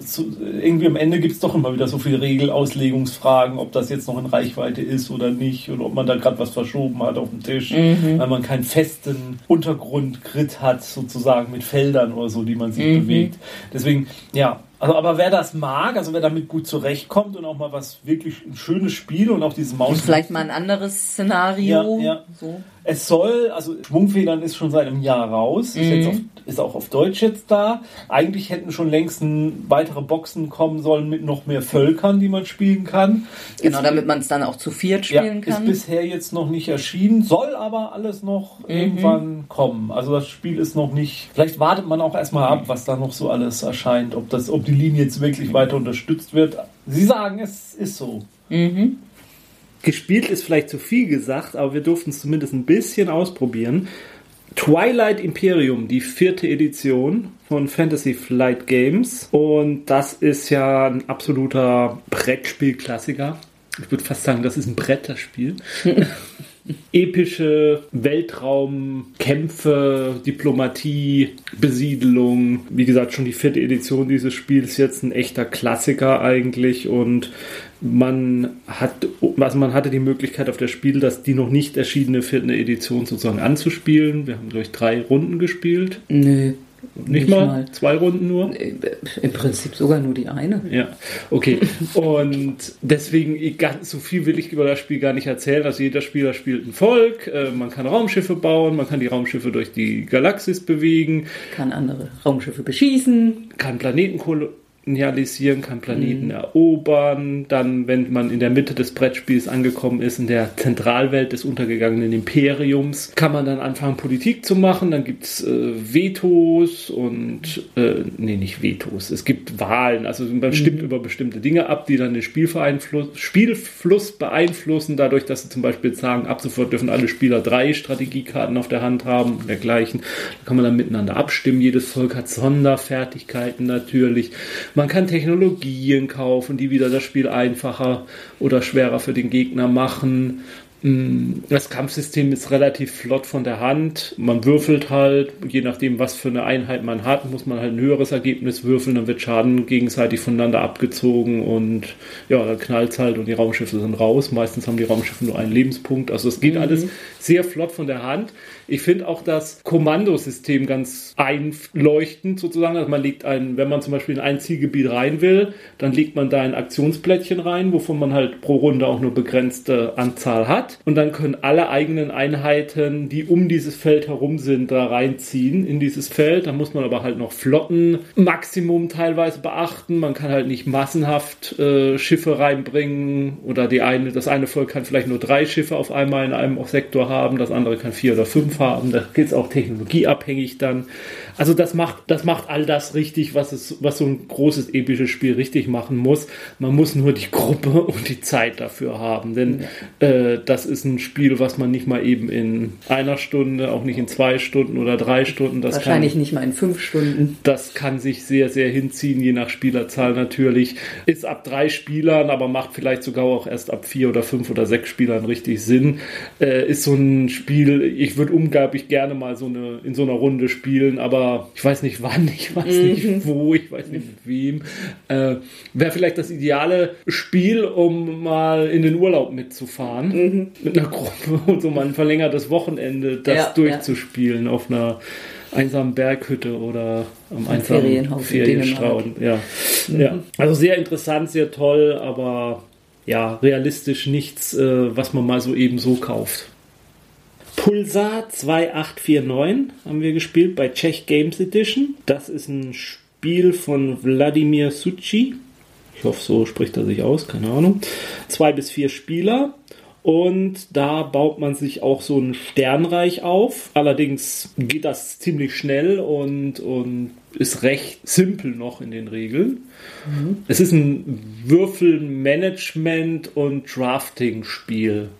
irgendwie am Ende gibt es doch immer wieder so viele Regelauslegungsfragen, ob das jetzt noch in Reichweite ist oder nicht und ob man da gerade was verschoben hat auf dem Tisch, weil man keinen festen Untergrundgrid hat, sozusagen mit Feldern oder so, die man sich bewegt. Deswegen, ja, also, aber wer das mag, also wer damit gut zurechtkommt und auch mal was wirklich ein schönes Spiel und auch dieses Maus. Vielleicht mal ein anderes Szenario. Ja, ja. So. Es soll, also Schwungfedern ist schon seit einem Jahr raus, ist, jetzt auf, ist auch auf Deutsch jetzt da. Eigentlich hätten schon längst weitere Boxen kommen sollen mit noch mehr Völkern, die man spielen kann. Genau, Ist- damit man es dann auch zu viert ja, spielen ist kann. bisher jetzt noch nicht erschienen, soll aber alles noch Mhm. irgendwann kommen. Also das Spiel ist noch nicht. Vielleicht wartet man auch erstmal ab, was da noch so alles erscheint, ob das, ob die Linie jetzt wirklich weiter unterstützt wird. Sie sagen, es ist so. Gespielt ist vielleicht zu viel gesagt, aber wir durften es zumindest ein bisschen ausprobieren. Twilight Imperium, die vierte Edition von Fantasy Flight Games. Und das ist ja ein absoluter Brettspielklassiker. Ich würde fast sagen, das ist ein Bretterspiel. Epische Weltraumkämpfe, Diplomatie, Besiedelung. Wie gesagt, schon die vierte Edition dieses Spiels jetzt ein echter Klassiker eigentlich und man hat, also man hatte die Möglichkeit auf der Spiel, dass die noch nicht erschienene vierte Edition sozusagen anzuspielen. Wir haben durch drei Runden gespielt. Nö. Nicht, mal, zwei Runden nur. Im Prinzip sogar nur die eine. Ja, okay. Und deswegen, so viel will ich über das Spiel gar nicht erzählen. Also jeder Spieler spielt ein Volk, äh, man kann Raumschiffe bauen, man kann die Raumschiffe durch die Galaxis bewegen, Kann andere Raumschiffe beschießen. kann Planeten kolonialisieren, kann Planeten erobern. Dann, wenn man in der Mitte des Brettspiels angekommen ist, in der Zentralwelt des untergegangenen Imperiums, kann man dann anfangen, Politik zu machen. Dann gibt es äh, Vetos und, äh, nee, nicht Vetos, es gibt Wahlen. Also man stimmt über bestimmte Dinge ab, die dann den Spielvereinfluss, Spielfluss beeinflussen, dadurch, dass sie zum Beispiel sagen, ab sofort dürfen alle Spieler drei Strategiekarten auf der Hand haben und dergleichen. Da kann man dann miteinander abstimmen. Jedes Volk hat Sonderfertigkeiten natürlich. Man kann Technologien kaufen, die wieder das Spiel einfacher oder schwerer für den Gegner machen. Mm, Das Kampfsystem ist relativ flott von der Hand. Man würfelt halt, je nachdem, was für eine Einheit man hat, muss man halt ein höheres Ergebnis würfeln. Dann wird Schaden gegenseitig voneinander abgezogen und ja, dann knallt halt und die Raumschiffe sind raus. Meistens haben die Raumschiffe nur einen Lebenspunkt. Also es geht alles sehr flott von der Hand. Ich finde auch das Kommandosystem ganz einleuchtend sozusagen. Also man legt ein, wenn man zum Beispiel in ein Zielgebiet rein will, dann legt man da ein Aktionsplättchen rein, wovon man halt pro Runde auch nur begrenzte Anzahl hat. Und dann können alle eigenen Einheiten, die um dieses Feld herum sind, da reinziehen in dieses Feld. Da muss man aber halt noch Flottenmaximum teilweise beachten. Man kann halt nicht massenhaft äh, Schiffe reinbringen oder die eine, das eine Volk kann vielleicht nur drei Schiffe auf einmal in einem Sektor haben, das andere kann vier oder fünf haben. Da geht es auch technologieabhängig dann. Also das macht, das macht all das richtig, was es, was so ein großes episches Spiel richtig machen muss. Man muss nur die Gruppe und die Zeit dafür haben, denn äh, das ist ein Spiel, was man nicht mal eben in einer Stunde, auch nicht in zwei Stunden oder drei Stunden, das Wahrscheinlich kann, nicht mal in fünf Stunden. das kann sich sehr, sehr hinziehen, je nach Spielerzahl natürlich. Ist ab drei Spielern, aber macht vielleicht sogar auch erst ab vier oder fünf oder sechs Spielern richtig Sinn. Äh, ist so ein Spiel, ich würde unglaublich gerne mal so eine, in so einer Runde spielen, aber ich weiß nicht wann, ich weiß nicht wo, ich weiß nicht mit wem. Äh, Wäre vielleicht das ideale Spiel, um mal in den Urlaub mitzufahren. Mit einer Gruppe und so mal ein verlängertes Wochenende das Ja, durchzuspielen auf einer einsamen Berghütte oder am einsamen Ferienhaus in Ferienstrauen. Ja. ja. Also sehr interessant, sehr toll, aber ja, realistisch nichts, äh, was man mal so eben so kauft. Pulsar 2849 haben wir gespielt bei Czech Games Edition. Das ist ein Spiel von Wladimir Suchi. Ich hoffe, so spricht er sich aus, keine Ahnung. Zwei bis vier Spieler. Und da baut man sich auch so ein Sternreich auf. Allerdings geht das ziemlich schnell und, und ist recht simpel noch in den Regeln. Mhm. Es ist ein Würfelmanagement- und Drafting-Spiel.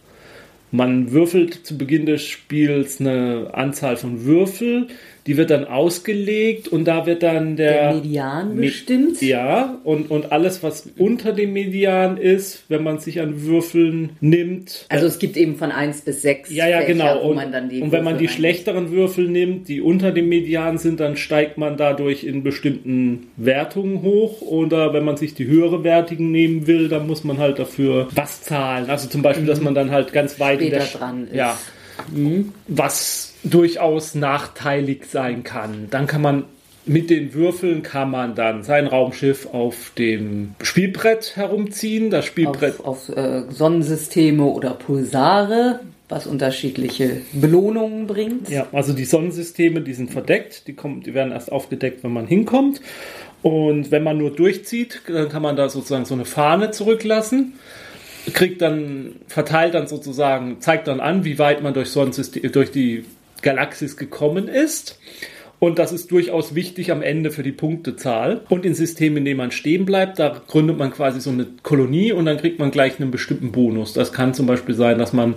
Man würfelt zu Beginn des Spiels eine Anzahl von Würfel, die wird dann ausgelegt und da wird dann der, der Median bestimmt. Ja, und, und alles, was unter dem Median ist, wenn man sich an Würfeln nimmt. Also es gibt eben von 1 bis 6. Ja, ja, genau. und, und wenn man die schlechteren Würfel nimmt, die unter dem Median sind, dann steigt man dadurch in bestimmten Wertungen hoch. Oder wenn man sich die höhere Wertigen nehmen will, dann muss man halt dafür was zahlen. Also zum Beispiel, mhm. dass man dann halt ganz weit Später in der dran ist. Ja. Mhm. Was durchaus nachteilig sein kann. Dann kann man mit den Würfeln kann man dann sein Raumschiff auf dem Spielbrett herumziehen. Das Spielbrett auf, auf äh, Sonnensysteme oder Pulsare, was unterschiedliche Belohnungen bringt. Ja, also die Sonnensysteme, die sind verdeckt, die, kommen, die werden erst aufgedeckt, wenn man hinkommt. Und wenn man nur durchzieht, dann kann man da sozusagen so eine Fahne zurücklassen kriegt dann, verteilt dann sozusagen, zeigt dann an, wie weit man durch, Sonnensystem, durch die Galaxis gekommen ist. Und das ist durchaus wichtig am Ende für die Punktezahl. Und in Systemen, in denen man stehen bleibt, da gründet man quasi so eine Kolonie und dann kriegt man gleich einen bestimmten Bonus. Das kann zum Beispiel sein, dass man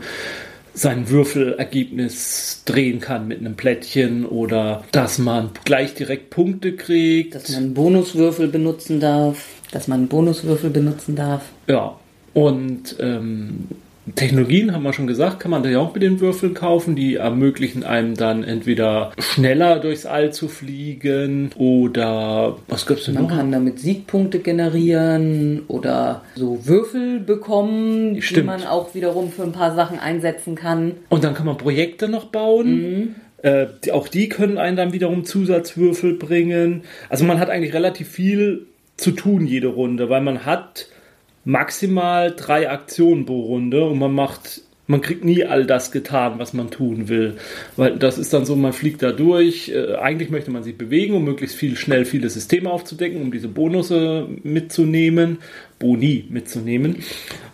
sein Würfelergebnis drehen kann mit einem Plättchen oder dass man gleich direkt Punkte kriegt. Dass man Bonuswürfel benutzen darf. Dass man Bonuswürfel benutzen darf. Ja. Und ähm, Technologien, haben wir schon gesagt, kann man da ja auch mit den Würfeln kaufen. Die ermöglichen einem dann entweder schneller durchs All zu fliegen oder was gibt's denn man noch? Man kann damit Siegpunkte generieren oder so Würfel bekommen, Stimmt. die man auch wiederum für ein paar Sachen einsetzen kann. Und dann kann man Projekte noch bauen. Mhm. Äh, die, auch die können einen dann wiederum Zusatzwürfel bringen. Also man hat eigentlich relativ viel zu tun jede Runde, weil man hat maximal drei Aktionen pro Runde und man macht, man kriegt nie all das getan, was man tun will. Weil das ist dann so, man fliegt da durch. Äh, eigentlich möchte man sich bewegen, um möglichst viel schnell viele Systeme aufzudecken, um diese Bonusse mitzunehmen, Boni mitzunehmen.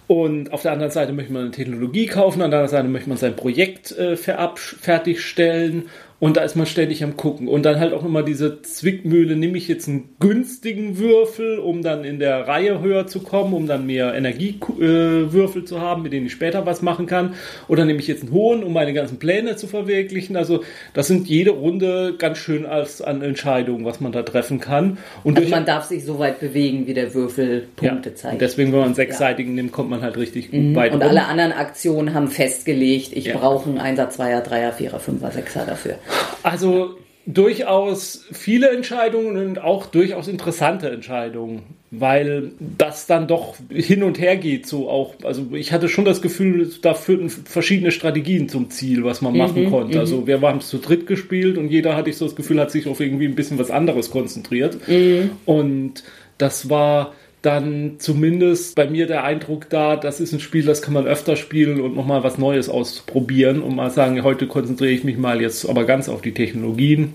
Und auf der anderen Seite möchte man eine Technologie kaufen, auf der anderen Seite möchte man sein Projekt äh, fertigstellen und da ist man ständig am gucken. Und dann halt auch immer diese Zwickmühle, nehme ich jetzt einen günstigen Würfel, um dann in der Reihe höher zu kommen, um dann mehr Energiewürfel äh, zu haben, mit denen ich später was machen kann. Oder nehme ich jetzt einen hohen, um meine ganzen Pläne zu verwirklichen. Also das sind jede Runde ganz schön als an Entscheidungen, was man da treffen kann. Und also man darf sich so weit bewegen, wie der Würfel Punkte ja, zeigt. Und deswegen, wenn man einen sechsseitigen ja. nimmt, kommt man halt richtig gut mhm. weit Und rum. alle anderen Aktionen haben festgelegt, ich ja. brauche einen Einser, Zweier, Dreier, Vierer, Fünfer, Sechser dafür. Also durchaus viele Entscheidungen und auch durchaus interessante Entscheidungen, weil das dann doch hin und her geht so auch. Also ich hatte schon das Gefühl, da führten verschiedene Strategien zum Ziel, was man machen mhm, konnte. Also mhm. wir haben es zu dritt gespielt und jeder hatte ich so das Gefühl, hat sich auf irgendwie ein bisschen was anderes konzentriert. Mhm. Und das war dann zumindest bei mir der Eindruck da, das ist ein Spiel, das kann man öfter spielen und nochmal was Neues ausprobieren und mal sagen, heute konzentriere ich mich mal jetzt aber ganz auf die Technologien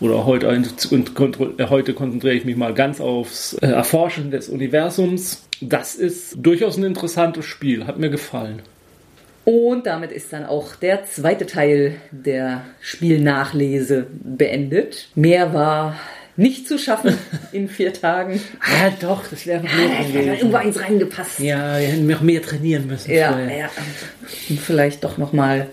oder heute, äh, heute konzentriere ich mich mal ganz aufs äh, Erforschen des Universums. Das ist durchaus ein interessantes Spiel, hat mir gefallen. Und damit ist dann auch der zweite Teil der Spielnachlese beendet. Mehr war nicht zu schaffen in vier Tagen. Ah, doch, das wäre noch mehr ja, gewesen. irgendwo eins reingepasst. Ja, wir hätten noch mehr trainieren müssen. Ja, vorher. ja. Und vielleicht doch noch mal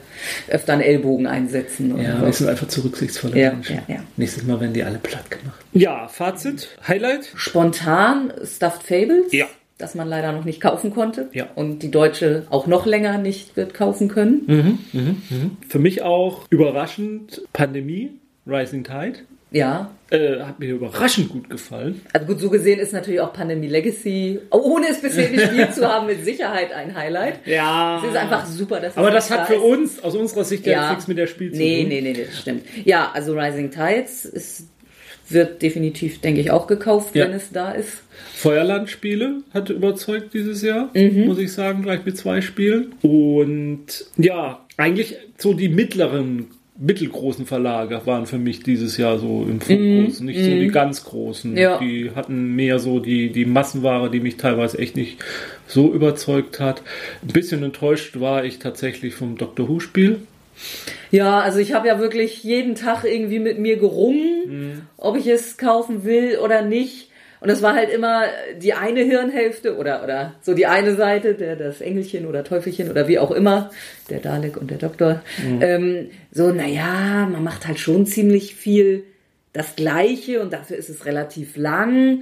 öfter einen Ellbogen einsetzen. ja, so. wir sind einfach zu rücksichtsvolle ja, Menschen. Ja, ja. Nächstes Mal werden die alle platt gemacht. Ja, Fazit, Highlight? Spontan Stuffed Fables. Ja das man leider noch nicht kaufen konnte ja. und die Deutsche auch noch länger nicht wird kaufen können. Mhm, mh, mh. Für mich auch überraschend Pandemie, Rising Tide. Ja. Äh, hat mir überraschend gut gefallen. Also gut, so gesehen ist natürlich auch Pandemie Legacy, ohne es bisher gespielt zu haben, mit Sicherheit ein Highlight. Ja. Es ist einfach super, dass Aber das hat für ist. uns, aus unserer Sicht, ja, nichts mit der Spiel nee, zu tun. Nee, nee, nee, das stimmt. Ja, also Rising Tides ist wird definitiv, denke ich, auch gekauft, Ja. wenn es da ist. Feuerlandspiele hat überzeugt dieses Jahr, muss ich sagen, gleich mit zwei Spielen. Und ja, eigentlich so die mittleren, mittelgroßen Verlage waren für mich dieses Jahr so im Fokus. Nicht so die ganz großen. Ja. Die hatten mehr so die, die Massenware, die mich teilweise echt nicht so überzeugt hat. Ein bisschen enttäuscht war ich tatsächlich vom Doctor Who-Spiel. Ja, also ich habe ja wirklich jeden Tag irgendwie mit mir gerungen, ob ich es kaufen will oder nicht. Und es war halt immer die eine Hirnhälfte oder, oder so die eine Seite, der das Engelchen oder Teufelchen oder wie auch immer, der Dalek und der Doktor. Ähm, so, naja, man macht halt schon ziemlich viel das Gleiche und dafür ist es relativ lang.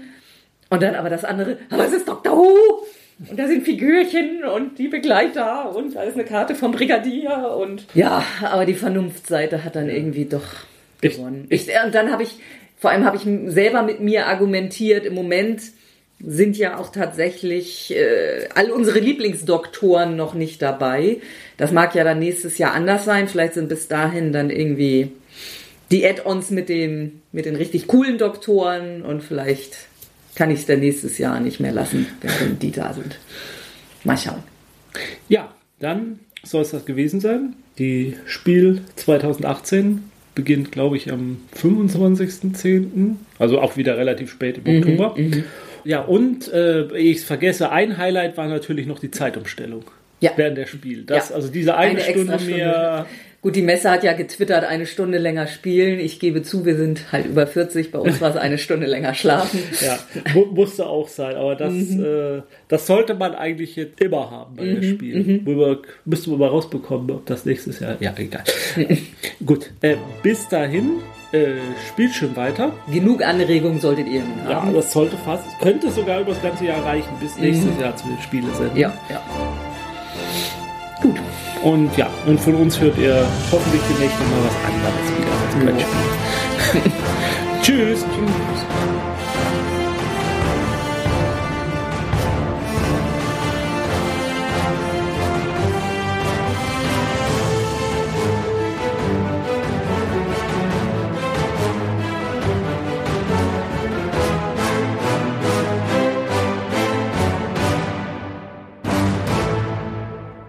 Und dann aber das andere, aber es ist Dr. Who! Und da sind Figürchen und die Begleiter und da ist eine Karte vom Brigadier und. Ja, aber die Vernunftseite hat dann irgendwie doch Ich- gewonnen. Ich, und dann habe ich, vor allem habe ich selber mit mir argumentiert, im Moment sind ja auch tatsächlich äh, all unsere Lieblingsdoktoren noch nicht dabei. Das mag ja dann nächstes Jahr anders sein. Vielleicht sind bis dahin dann irgendwie die Add-ons mit den, mit den richtig coolen Doktoren und vielleicht kann ich es dann nächstes Jahr nicht mehr lassen, wenn die da sind. Mal schauen. Ja, dann soll es das gewesen sein. Die Spiel 2018 beginnt, glaube ich, am 25.10. Also auch wieder relativ spät im Oktober. Ja, und äh, ich vergesse, ein Highlight war natürlich noch die Zeitumstellung. Ja. Während der Spiel. Das, Ja. Also diese eine, Eine Stunde extra mehr. Gut, die Messe hat ja getwittert, eine Stunde länger spielen. Ich gebe zu, wir sind halt über 40. Bei uns war es eine Stunde länger schlafen. Ja, mu musste auch sein, aber das, Mhm. äh, das sollte man eigentlich jetzt immer haben bei Mhm, der Spiel. Worüber müssten wir mal rausbekommen, ob das nächstes Jahr. Ja, egal. Gut, äh, bis dahin, äh, spielt schön weiter. Genug Anregungen solltet ihr nun Ja, haben. das sollte fast, könnte sogar über das ganze Jahr reichen, bis nächstes Jahr zu den Spiele sind. Ja, ja. Und ja, und von uns hört ihr hoffentlich demnächst noch mal was anderes wieder als Brettspiel. Tschüss.